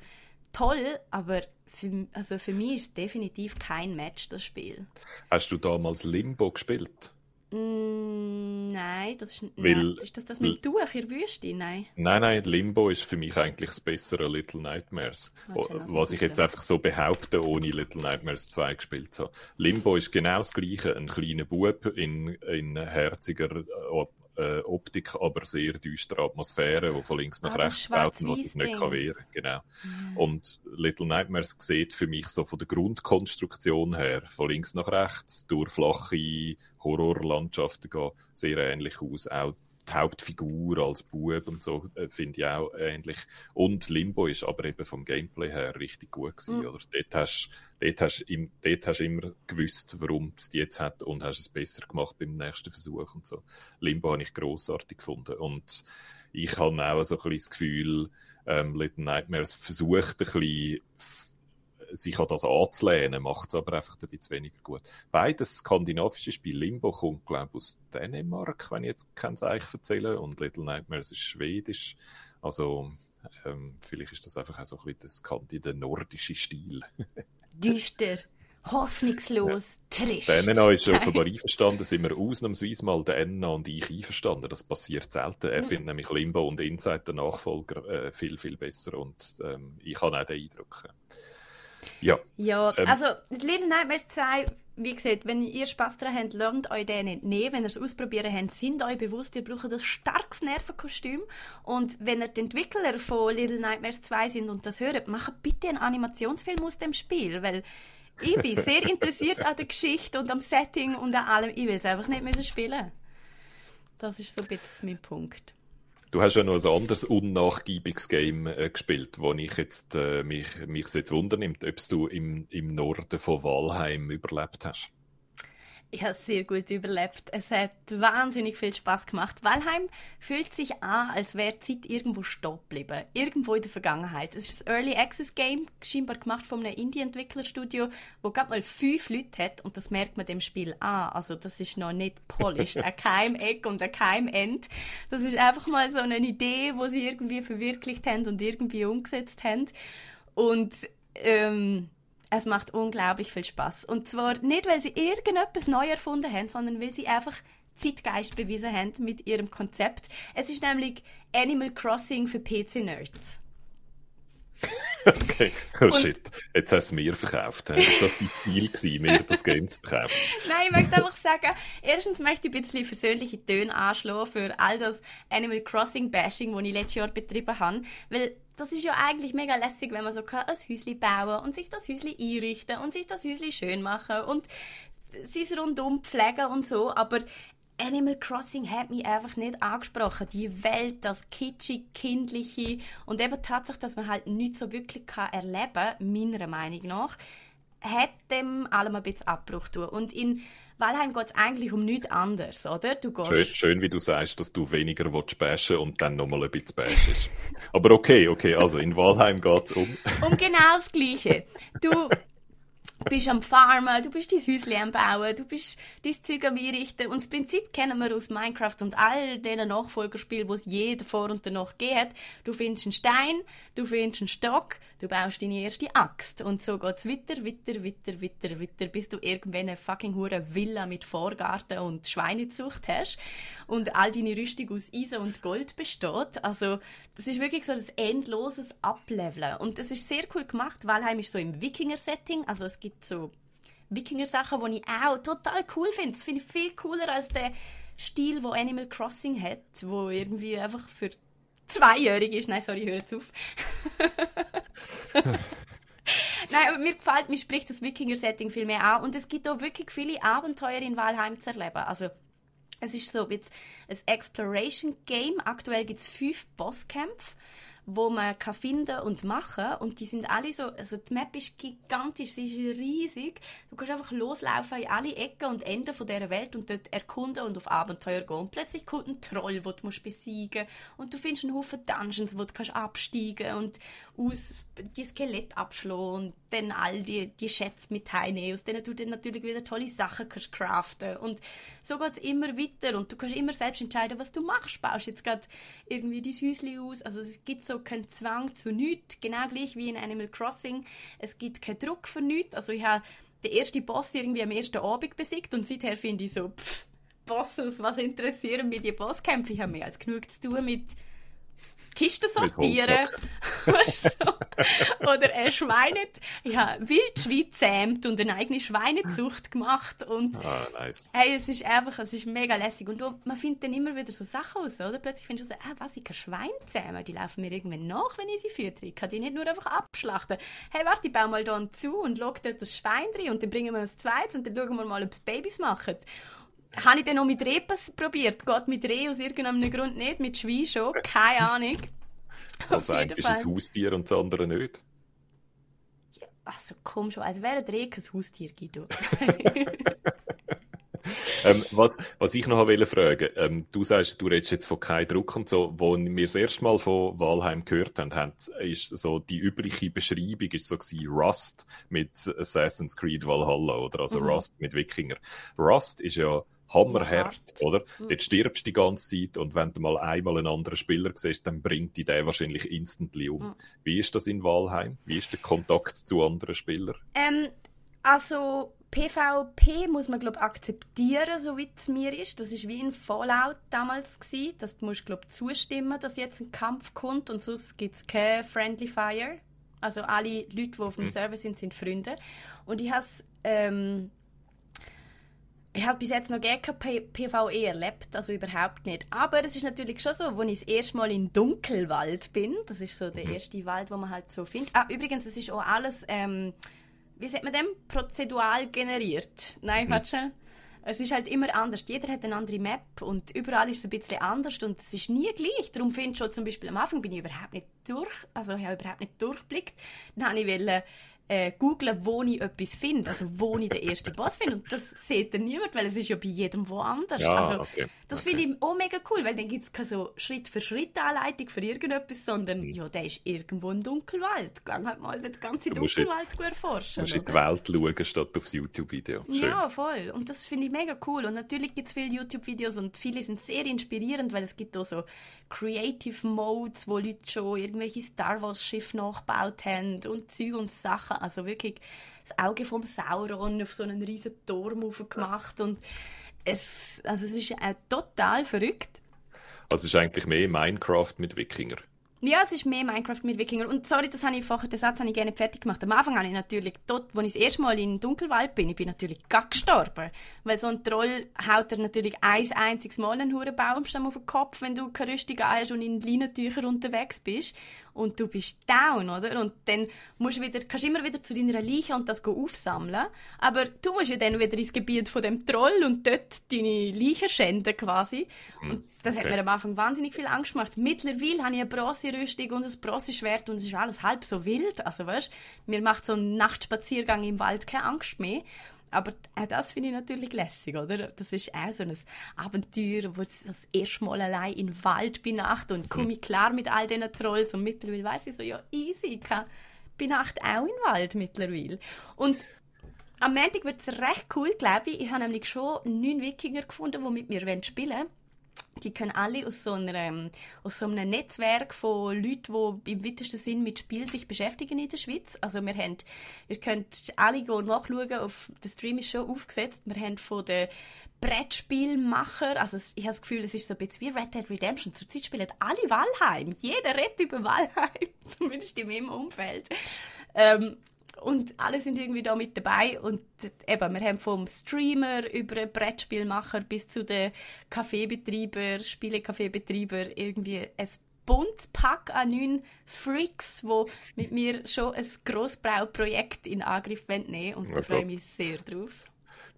toll, aber für, also für mich ist es definitiv kein Match, das Spiel. Hast du damals Limbo gespielt? Mm, nein, das ist, Weil, nein, ist das das mit Tuch in der Wüste? Nein. Nein, nein, Limbo ist für mich eigentlich das bessere Little Nightmares. Was ich jetzt einfach so behaupte, ohne Little Nightmares 2 gespielt zu haben. Limbo ist genau das gleiche, ein kleiner Bub in, in herziger äh, Optik, aber sehr düstere Atmosphäre, die von links nach ah, rechts baut und was ich nicht kann wehren genau. Mhm. Und Little Nightmares sieht für mich so von der Grundkonstruktion her, von links nach rechts, durch flache Horrorlandschaften gehen, sehr ähnlich aus. Auch die Hauptfigur als Bub und so äh, finde ich auch ähnlich. Und Limbo ist aber eben vom Gameplay her richtig gut gewesen, mhm. oder? Dort hast, dort hast, im, dort hast immer gewusst, warum es die jetzt hat und hast es besser gemacht beim nächsten Versuch und so. Limbo habe ich grossartig gefunden und ich habe auch so ein bisschen das Gefühl, ähm, Little Nightmares versucht ein bisschen sich an das anzulehnen, macht es aber einfach ein bisschen weniger gut. Beides skandinavische Spiel. Limbo kommt, glaube ich, aus Dänemark, wenn ich jetzt kein Zeichen erzähle, und Little Nightmares ist schwedisch. Also, ähm, vielleicht ist das einfach auch so ein bisschen der nordische Stil. [laughs] Düster. Hoffnungslos, ja. trist. Der NNA ist offenbar einverstanden, sind wir ausnahmsweise mal der NNA und ich einverstanden. Das passiert selten. Er mhm. findet nämlich Limbo und Inside, den Nachfolger, äh, viel, viel besser und ähm, ich habe auch den Eindruck. Ja. Ja, Ähm. also Little Nightmares 2, wie gesagt, wenn ihr Spaß daran habt, lernt euch den nicht nehmen. Wenn ihr es ausprobieren habt, sind euch bewusst, ihr braucht ein starkes Nervenkostüm. Und wenn ihr die Entwickler von Little Nightmares 2 sind und das hört, macht bitte einen Animationsfilm aus dem Spiel, weil ich bin [laughs] sehr interessiert an der Geschichte und am Setting und an allem. Ich will es einfach nicht müssen spielen. Das ist so ein bisschen mein Punkt. Du hast ja noch ein anderes unnachgiebiges Game äh, gespielt, wo ich jetzt, äh, mich, mich jetzt wundernimmt, ob du im, im Norden von Walheim überlebt hast. Ich habe es sehr gut überlebt. Es hat wahnsinnig viel Spaß gemacht. Valheim fühlt sich an, als wäre die Zeit irgendwo stehen geblieben. Irgendwo in der Vergangenheit. Es ist ein Early Access Game, scheinbar gemacht von einem Indie-Entwicklerstudio, wo gerade mal fünf Leute hat und das merkt man dem Spiel an. Also das ist noch nicht polished. an keinem Eck und an keinem End. Das ist einfach mal so eine Idee, wo sie irgendwie verwirklicht haben und irgendwie umgesetzt haben. Und ähm, es macht unglaublich viel Spaß. Und zwar nicht, weil sie irgendetwas neu erfunden haben, sondern weil sie einfach Zeitgeist bewiesen haben mit ihrem Konzept. Es ist nämlich Animal Crossing für PC-Nerds. [laughs] Okay, oh shit. Jetzt hast du es mir verkauft. Ist das dein Ziel gewesen, mir das Game zu verkaufen? [laughs] Nein, ich möchte einfach sagen, erstens möchte ich ein bisschen versöhnliche Töne anschlagen für all das Animal Crossing Bashing, das ich letztes Jahr betrieben habe. Weil das ist ja eigentlich mega lässig, wenn man so kann, ein Häuschen bauen und sich das Häuschen einrichten und sich das Häuschen schön machen und sein rundum pflegen und so. Aber Animal Crossing hat mich einfach nicht angesprochen. Die Welt, das kitschig, kindliche und eben Tatsache, dass man halt nichts so wirklich kann erleben kann, meiner Meinung nach, hat dem allem ein bisschen Abbruch tun. Und in Valheim geht es eigentlich um nichts anderes, oder? Du gehst... Schön, schön, wie du sagst, dass du weniger willst bashen und dann nochmal ein bisschen bashest. Aber okay, okay, also in Walheim geht es um... um genau das Gleiche. Du bist am Farmen, du bist dein Häuschen am Bauen, du bist dein Zeug am Einrichten. Und das Prinzip kennen wir aus Minecraft und all diesen Nachfolgerspielen, wo es je davor und danach gegeben. Du findest einen Stein, du findest einen Stock, du baust deine erste Axt. Und so geht's weiter, weiter, weiter, weiter, weiter, bis du irgendwann eine fucking hure Villa mit Vorgarten und Schweinezucht hast. Und all deine Rüstung aus Eisen und Gold besteht. Also, das ist wirklich so das endloses Ableveln. Und das ist sehr cool gemacht. Valheim ist so im Wikinger-Setting. Also, es gibt so Wikinger-Sachen, die ich auch total cool finde. Das finde ich viel cooler als der Stil, wo Animal Crossing hat, wo irgendwie einfach für Zweijährige ist. Nein, sorry, hör jetzt auf. [laughs] Nein, aber mir gefällt, mir spricht das Wikinger-Setting viel mehr an. Und es gibt auch wirklich viele Abenteuer in Valheim zu erleben. Also, es ist so jetzt ein Exploration-Game. Aktuell gibt es fünf Bosskämpfe, wo man kann finden und machen und die sind alle so, also die Map ist gigantisch, sie ist riesig. Du kannst einfach loslaufen in alle Ecken und Enden von dieser Welt und dort erkunden und auf Abenteuer gehen. Und plötzlich kommt ein Troll, den du musst besiegen und du findest einen Haufen Dungeons, wo du kannst absteigen und aus die Skelett abschlagen dann all die, die Schätze mit heimnehmen, aus denen du dann natürlich wieder tolle Sachen kannst craften und so geht es immer weiter und du kannst immer selbst entscheiden, was du machst. Baust jetzt gerade irgendwie dein Häuschen aus, also es gibt so keinen Zwang zu nichts, genau gleich wie in Animal Crossing. Es gibt keinen Druck für nichts, also ich habe den ersten Boss irgendwie am ersten Abend besiegt und seither finde ich so, pff, Bosses, was interessieren mich die Bosskämpfe? Ich habe mehr als genug zu tun mit Kisten sortieren. [laughs] Weißt du, so. Oder ein Schweine. Ich habe Wildschwein gezähmt und eine eigene Schweinezucht gemacht. Und Ah, nice. hey, es ist einfach, es ist mega lässig. Und du, man findet dann immer wieder so Sachen aus, oder? Plötzlich findest du so, ah, was, ich kann Schwein zähmen. Die laufen mir irgendwann nach, wenn ich sie führe. Ich kann die nicht nur einfach abschlachten. Hey, warte, ich baue mal da zu und log dort das Schwein rein und dann bringen wir ein zweites und dann schauen wir mal, ob es Babys machen. Habe ich dann noch mit Reh probiert? Geht mit Reh aus irgendeinem Grund nicht, mit Schwein schon? Keine Ahnung. [laughs] Also eigentlich ist es ein Haustier und das andere nicht. Also komm schon, als wäre ein Reh kein Haustier, Guido. [laughs] Ähm, was, was ich noch wollte fragen, ähm, du sagst, du redest jetzt von keinem Druck und so. Wo wir das erste Mal von Valheim gehört haben, haben ist so die übliche Beschreibung ist so gewesen, Rust mit Assassin's Creed Valhalla, oder? Also Mhm. Rust mit Wikinger. Rust ist ja hammerhart, Hart. oder? Mhm. Dort stirbst du die ganze Zeit und wenn du mal einmal einen anderen Spieler siehst, dann bringt die der wahrscheinlich instantly um. Mhm. Wie ist das in Valheim? Wie ist der Kontakt zu anderen Spielern? ähm, also PvP muss man glaube akzeptieren, so wie es mir ist. Das ist wie in Fallout damals gsi, dass du musst glaube zustimmen, dass jetzt ein Kampf kommt und sonst gibt es kein Friendly Fire. Also alle Leute, die auf dem mhm. Server sind, sind Freunde. Und ich habe ähm, ich habe bis jetzt noch gar kein PvE erlebt, also überhaupt nicht. Aber es ist natürlich schon so, als ich das erste Mal in Dunkelwald bin, das ist so der mhm. erste Wald, wo man halt so findet. Ah, übrigens, es ist auch alles, ähm, wie sagt man dem, prozedural generiert. Nein, mhm. warte. Es ist halt immer anders. Jeder hat eine andere Map und überall ist es ein bisschen anders und es ist nie gleich. Darum finde ich schon zum Beispiel am Anfang bin ich überhaupt nicht durch, also ich habe überhaupt nicht durchblickt. Dann habe ich wollte, äh, googlen, wo ich etwas finde, also wo ich den ersten Boss finde. Und das sieht dann niemand, weil es ist ja bei jedem woanders. Ja, also, okay. Das okay. finde ich auch mega cool, weil dann gibt es keine so Schritt-für-Schritt-Anleitung für irgendetwas, sondern mhm. ja, der ist irgendwo im Dunkelwald. Gang halt mal den ganzen Dunkelwald in, erforschen. Du musst in die Welt schauen, statt aufs YouTube-Video. Ja, voll. Und das finde ich mega cool. Und natürlich gibt es viele YouTube-Videos und viele sind sehr inspirierend, weil es gibt auch so Creative Modes, wo Leute schon irgendwelche Star Wars-Schiffe nachgebaut haben und Zeug und Sachen. Also wirklich das Auge vom Sauron auf so einen riesen Turm gemacht und es, also es ist äh, total verrückt. Also es ist eigentlich mehr Minecraft mit Wikinger. Ja, es ist mehr Minecraft mit Wikinger. Und sorry, das habe ich vorher, den Satz habe ich gerne fertig gemacht. Am Anfang habe ich natürlich dort, wo ich das erste Mal in Dunkelwald bin, ich bin natürlich gar gestorben. Weil so ein Troll haut dir natürlich ein einziges Mal einen hohen Baumstamm auf den Kopf, wenn du keine Rüstung hast und in Leinentüchern unterwegs bist und du bist down, oder? Und dann musst du wieder, kannst du immer wieder zu deiner Leiche und das aufsammeln. Aber du musst ja dann wieder ins Gebiet von dem Troll und dort deine Leiche schänden quasi. Und hm, das okay. hat mir am Anfang wahnsinnig viel Angst gemacht. Mittlerweile habe ich eine Bronze-Rüstung und ein Bronze-Schwert und es ist alles halb so wild. Also weißt, mir macht so ein Nachtspaziergang im Wald keine Angst mehr. Aber auch das finde ich natürlich lässig, oder? Das ist auch so ein Abenteuer, wo ich das erste Mal allein im Wald bin Nacht und komme ich klar mit all diesen Trolls und mittlerweile weiß ich so, ja, easy, ich kann bei Nacht auch im Wald mittlerweile. Und am Montag wird es recht cool, glaube ich. Ich habe nämlich schon neun Wikinger gefunden, die mit mir spielen wollen die können alle aus so, einer, ähm, aus so einem Netzwerk von Leuten, die im weitesten Sinn mit Spiel sich beschäftigen in der Schweiz. Also wir haben, ihr könnt alle nachschauen, auf, der Stream ist schon aufgesetzt, wir haben von den Brettspielmacher, also ich habe das Gefühl, es ist so ein bisschen wie Red Dead Redemption, zurzeit spielen alle Valheim, jeder redet über Valheim, [laughs] zumindest in meinem Umfeld. Ähm, und alle sind irgendwie da mit dabei und eben, wir haben vom Streamer über Brettspielmacher bis zu den Kaffeebetreiber, Spielekaffeebetreiber irgendwie ein buntes Pack an neuen Freaks, die mit mir schon ein Grossbrauprojekt in Angriff nehmen und da freue ich mich sehr drauf.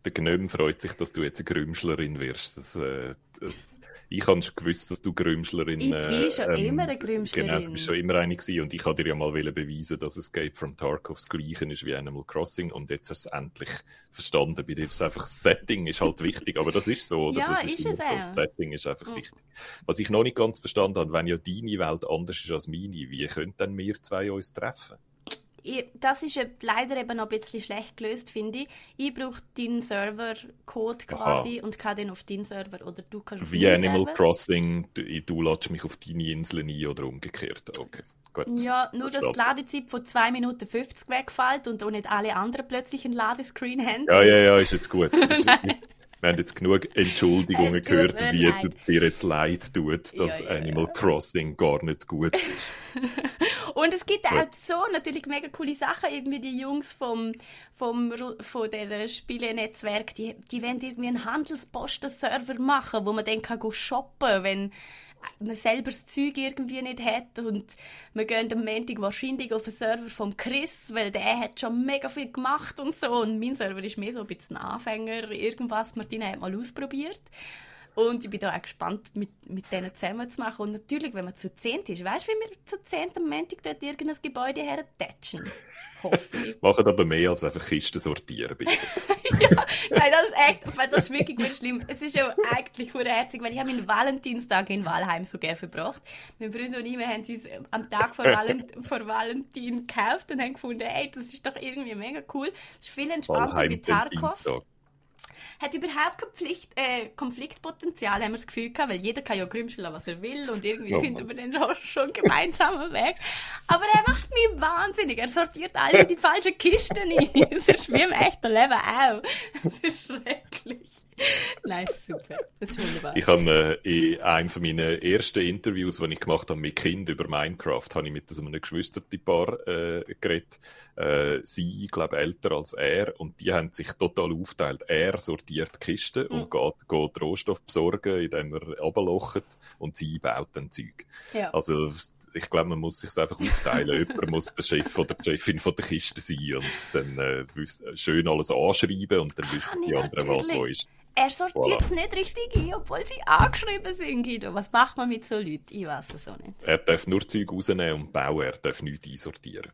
Der Gnome freut sich, dass du jetzt eine Grümschlerin wirst. Das, äh, das ich habe schon gewusst, dass du Grümschlerin Ich bin schon ähm, immer eine Grümschlerin. Genau, du bist schon immer eine gewesen. Und ich wollte dir ja mal beweisen, dass Escape from Tarkov das Gleiche ist wie Animal Crossing. Und jetzt hast du es endlich verstanden. Bei dir ist einfach das Setting ist halt wichtig. Aber das ist so, oder? Ja, das ist, ist es auch. Das Setting ist einfach mhm. wichtig. Was ich noch nicht ganz verstanden habe, wenn ja deine Welt anders ist als meine, wie können dann wir zwei uns treffen? Das ist leider eben noch ein bisschen schlecht gelöst, finde ich. Ich brauche deinen Server-Code quasi Aha. und kann den auf deinen Server oder du kannst auf Wie Animal Server. Crossing, du, du lädst mich auf deine Insel ein oder umgekehrt. Okay. Gut. Ja, nur dass die Ladezeit von 2 Minuten 50 wegfällt und auch nicht alle anderen plötzlich einen Ladescreen haben. Ja, ja, ja, ist jetzt gut. [laughs] wir haben jetzt genug Entschuldigungen gehört, wie dir jetzt leid tut, dass ja, ja, Animal ja. Crossing gar nicht gut ist. [laughs] Und es gibt auch so natürlich mega coole Sachen. Irgendwie die Jungs vom, vom, von der Spielenetzwerk, die, die wollen irgendwie einen Handelsposten-Server machen, wo man dann kann shoppen kann, wenn man selber das Zeug irgendwie nicht hat. Und wir gehen am Montag wahrscheinlich auf den Server vom Chris, weil der hat schon mega viel gemacht und so. Und mein Server ist mehr so ein bisschen Anfänger, irgendwas, Martina hat mal ausprobiert und ich bin da auch gespannt, mit, mit denen zusammen zu machen und natürlich, wenn man zu zehnt ist, weißt du, wie wir zu zehnt am Montag dort irgendein Gebäude hertatschen? Hoffe ich. [laughs] Machen aber mehr als einfach Kisten sortieren, bitte. [laughs] ja, nein, das ist echt, das ist wirklich gut schlimm. Es ist ja eigentlich herzig, weil ich habe meinen Valentinstag in Walheim so gerne verbracht. Mein Freund und ich, wir haben es am Tag vor, Valent [laughs] vor Valentin gekauft und haben gefunden, ey, das ist doch irgendwie mega cool. Es ist viel entspannter wie Tarkov. Hat überhaupt kein Pflicht, äh, Konfliktpotenzial, haben wir das Gefühl gehabt, weil jeder kann ja grümscheln, was er will und irgendwie Ja, findet man dann auch schon gemeinsamen Weg. Aber er macht mich wahnsinnig. Er sortiert alles in die falschen Kisten ein. [laughs] Es ist wie im echten Leben auch. Es ist schrecklich. Nein, ist super. Das ist wunderbar. Ich habe äh, in einem von meinen ersten Interviews, die ich gemacht habe mit Kind über Minecraft, habe ich mit so einem Geschwisterpaar äh, geredet. Äh, sie, glaube älter als er, und die haben sich total aufteilt. Er sortiert Kisten und geht, geht Rohstoff besorgen, indem er runterlocht, und sie baut dann Zeug. Ja. Also ich glaube, man muss sich einfach aufteilen. [laughs] Jemand muss der Chef oder die Chefin von der Kiste sein und dann äh, schön alles anschreiben und dann wissen Kann die anderen, was wo ist. Er sortiert Voilà. es nicht richtig ein, obwohl sie angeschrieben sind, Guido. Was macht man mit so Leuten? Ich weiß es auch nicht. Er darf nur Zeug rausnehmen und bauen, er darf nichts einsortieren.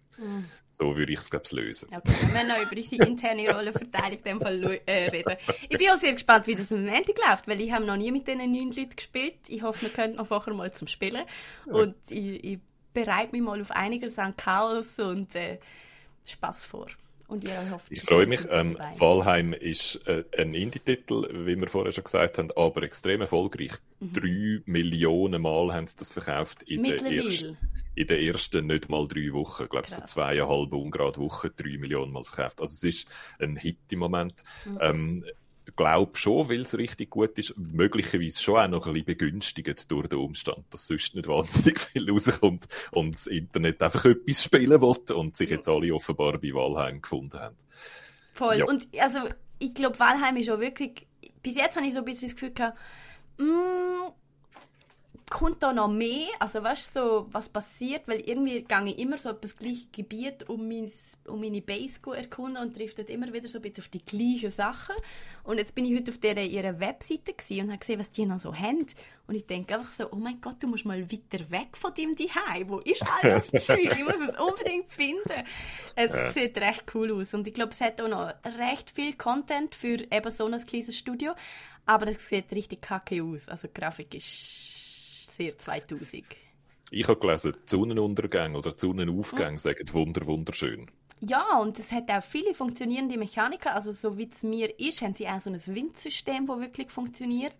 So würde ich es, glaube ich, lösen. Okay, wir werden noch über unsere interne Rollenverteilung in dem Fall äh, reden. Ich bin auch sehr gespannt, wie das am Montag läuft, weil ich habe noch nie mit diesen neun Leuten gespielt. Ich hoffe, wir können noch vorher mal zum Spielen. Und ich, ich bereite mich mal auf einiges an Chaos und äh, Spaß vor. Und ihr hofft, Ich freue mich. Ähm. Valheim ist äh, ein Indie-Titel, wie wir vorher schon gesagt haben, aber extrem erfolgreich. Mhm. Drei Millionen Mal haben sie das verkauft in den, Mittlerweile. ersten, in ersten nicht mal drei Wochen. Ich glaube, so zweieinhalb ungerade Wochen, drei Millionen Mal verkauft. Also es ist ein Hit im Moment. Mhm. Ähm, glaube schon, weil es richtig gut ist, möglicherweise schon auch noch ein bisschen begünstigt durch den Umstand, dass sonst nicht wahnsinnig viel rauskommt und das Internet einfach etwas spielen will und sich jetzt alle offenbar bei Valheim gefunden haben. Voll. Ja. Und also, ich glaube, Valheim ist auch wirklich. Bis jetzt habe ich so ein bisschen das Gefühl gehabt, mm, kommt da noch mehr? Also, weißt du, so, was passiert? Weil irgendwie gehe ich immer so das gleiche Gebiet, um, mein, um meine Base zu erkunden und trifft dort immer wieder so ein bisschen auf die gleichen Sachen. Und jetzt bin ich heute auf der, ihrer Webseite und habe gesehen, was die noch so haben. Und ich denke einfach so, oh mein Gott, du musst mal weiter weg von deinem Zuhause. Wo ist all das [laughs] Zeug? Ich muss es unbedingt finden. Es sieht recht cool aus. Und ich glaube, es hat auch noch recht viel Content für eben so ein kleines Studio. Aber es sieht richtig kacke aus. Also die Grafik ist sehr 2000. Ich habe gelesen, Sonnenuntergänge oder Sonnenaufgänge sagen wunder, wunderschön. Ja, und es hat auch viele funktionierende Mechaniken. Also so wie es mir ist, haben sie auch so ein Windsystem, das wirklich funktioniert.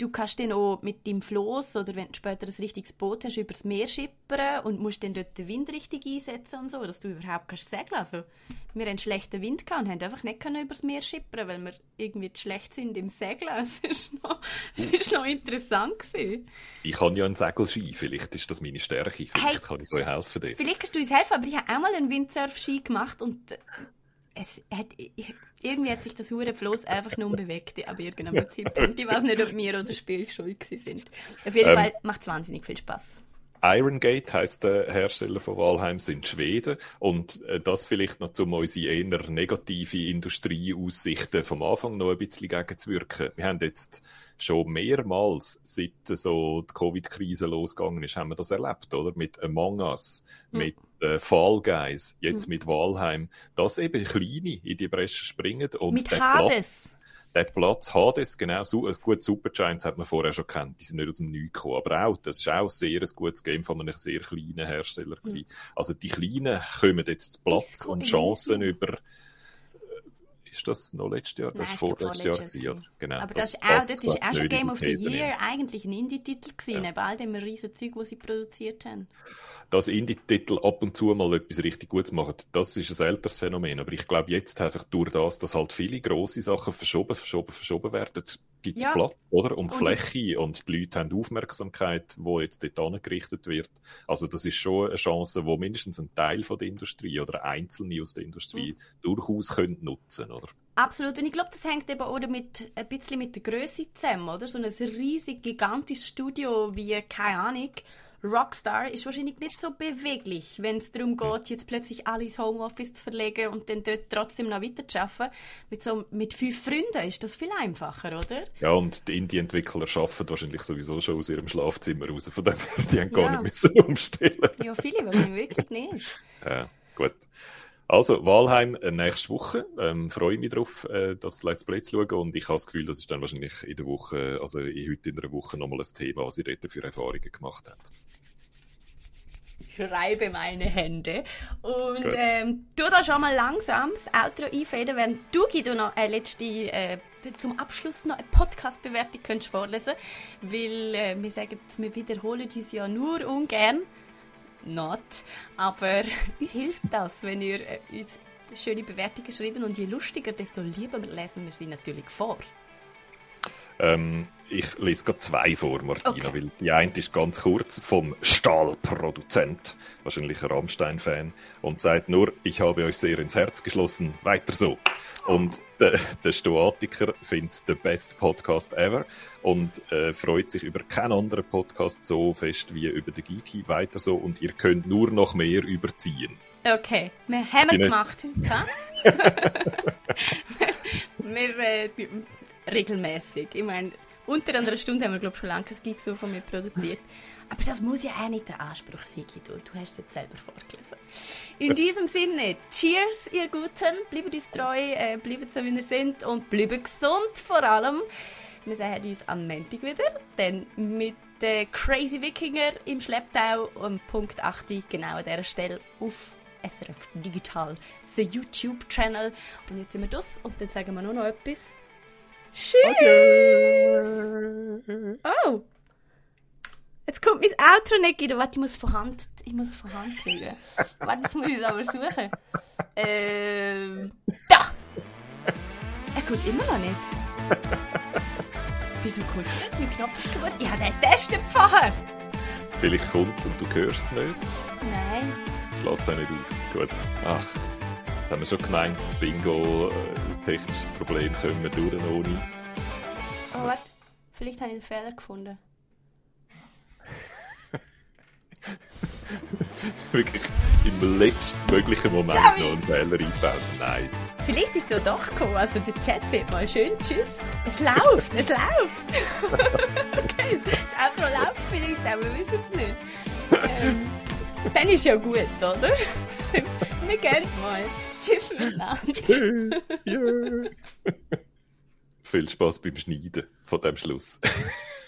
Du kannst dann auch mit deinem Floß oder wenn du später ein richtiges Boot hast, übers Meer schippern und musst dann dort den Wind richtig einsetzen und so, dass du überhaupt kannst segeln. Also wir hatten schlechten Wind gehabt und haben einfach nicht können übers Meer schippern, weil wir irgendwie zu schlecht sind im Segeln. [laughs] Es ist noch, es ist noch interessant gewesen. Ich habe ja einen Segelski, vielleicht ist das meine Stärke, vielleicht Hey. kann ich euch helfen dort. Vielleicht kannst du uns helfen, aber ich habe auch mal einen Windsurf-Ski gemacht und es hat, irgendwie hat sich das hure Floß einfach nur bewegt ab irgendeinem Zeitpunkt. Ich weiß nicht, ob wir oder das Spiel schuld sind. Auf jeden Ähm. Fall macht es wahnsinnig viel Spaß. Iron Gate heisst der Hersteller von Valheim, sind Schweden. Und äh, das vielleicht noch, um unsere eher negative Industrieaussichten vom Anfang noch ein bisschen gegenzuwirken. Wir haben jetzt schon mehrmals, seit so die Covid-Krise losgegangen ist, haben wir das erlebt, oder? Mit Among Us, mit äh, Fall Guys, jetzt mit Valheim, dass eben Kleine in die Bresche springen und Mit der Platz- Hades. der Platz Hades, genau, so, äh, gut, Super Giants hat man vorher schon kennt, die sind nicht aus dem Nichts gekommen, aber auch, das ist auch sehr ein gutes Game von einem sehr kleinen Hersteller gewesen. Also die Kleinen kommen jetzt Platz und. Chancen über, ist das noch letztes Jahr? Das glaub, vorletztes Jahr gewesen, oder? Genau. Aber das, ist auch, passt, das ist auch schon Game of the Year eigentlich ein Indie-Titel gewesen, neben all dem riesen Zeug, das sie produziert haben. dass Indie-Titel ab und zu mal etwas richtig Gutes machen, das ist ein älteres Phänomen. Aber ich glaube, jetzt einfach durch das, dass halt viele grosse Sachen verschoben, verschoben, verschoben werden, gibt es Ja. Platz, oder? Und, Und- Fläche und die Leute haben Aufmerksamkeit, wo jetzt dort angerichtet wird. Also das ist schon eine Chance, wo mindestens ein Teil von der Industrie oder Einzelne aus der Industrie durchaus können nutzen, oder? Absolut. Und ich glaube, das hängt eben auch damit, ein bisschen mit der Größe zusammen, oder? So ein riesig, gigantisches Studio wie, keine Ahnung, Rockstar ist wahrscheinlich nicht so beweglich, wenn es darum geht, jetzt plötzlich alle ins Homeoffice zu verlegen und dann dort trotzdem noch weiter zu arbeiten. Mit, so, mit fünf Freunden ist das viel einfacher, oder? Ja, und die Indie-Entwickler arbeiten wahrscheinlich sowieso schon aus ihrem Schlafzimmer raus, von dem her, die haben Ja. gar nicht müssen umstellen. Ja, viele wahrscheinlich wirklich nicht. [laughs] Ja, gut. Also, Walheim äh, nächste Woche. Ähm, freue mich darauf, äh, das Let's Play zu schauen. Und ich habe das Gefühl, das ist dann wahrscheinlich in der Woche, also in, heute in der Woche nochmal ein Thema, was ihr dort für Erfahrungen gemacht habt. reibe meine Hände. Und ähm, tu da schon mal langsam das Outro einfäden, während du, Guido, noch eine letzte, äh, zum Abschluss noch eine Podcast-Bewertung könntest vorlesen Weil äh, wir sagen, wir wiederholen uns ja nur ungern. Not. Aber [laughs] uns hilft das, wenn ihr äh, uns schöne Bewertungen schreiben und je lustiger, desto lieber lesen wir sie natürlich vor. Ähm, ich lese gerade zwei vor, Martina, Okay. weil die eine ist ganz kurz vom Stahlproduzent, wahrscheinlich ein Rammstein-Fan, und sagt nur, ich habe euch sehr ins Herz geschlossen, weiter so. Und der, der Stoatiker findet es der best Podcast ever und äh, freut sich über keinen anderen Podcast so fest wie über den Geeky, weiter so, und ihr könnt nur noch mehr überziehen. Okay, wir haben Bitte. gemacht [laughs] [laughs] wir wir äh, regelmäßig. Ich meine, unter einer Stunde haben wir, glaube ich, schon lange ein Geek so von mir produziert. Aber das muss ja auch nicht der Anspruch sein, Guido. Du hast es jetzt selber vorgelesen. In diesem Sinne, cheers, ihr Guten. Bleibt uns treu, äh, bleibt so, wie ihr seid und bleibt gesund vor allem. Wir sehen uns am Montag wieder, dann mit den Crazy Wikinger im Schlepptau um Punkt 8, genau an dieser Stelle auf SRF Digital, der YouTube-Channel. Und jetzt sind wir das und dann sagen wir nur noch etwas. Tschüss! Oh! Jetzt kommt mein Outro nicht, Guido. Warte, ich muss von Hand, ich muss von Hand kriegen. Warte, jetzt muss ich es aber suchen. Ähm, da! Er kommt immer noch nicht. Wieso kommt er nicht? Mein Knopf ist kaputt. Ich habe den getestet vorher. Vielleicht kommt's und du hörst es nicht. Nein. Lässt es auch nicht aus. Gut. Ach, das haben wir schon gemeint. Das Bingo, äh, technische Probleme können wir durch ohne. Oh, warte. Vielleicht habe ich den Fehler gefunden. [laughs] Wirklich im letztmöglichen Moment Sorry. noch einen Fehler eingebaut. Nice. Vielleicht ist es so doch gekommen. Also der Chat sieht mal schön. Tschüss. Es läuft, es läuft. [laughs] okay, das Outro läuft vielleicht, aber wir wissen es nicht. Ähm, [laughs] dann ist ja gut, oder? [laughs] wir gehen mal. Tschüss miteinander. Viel Spaß beim Schneiden von dem Schluss. [laughs]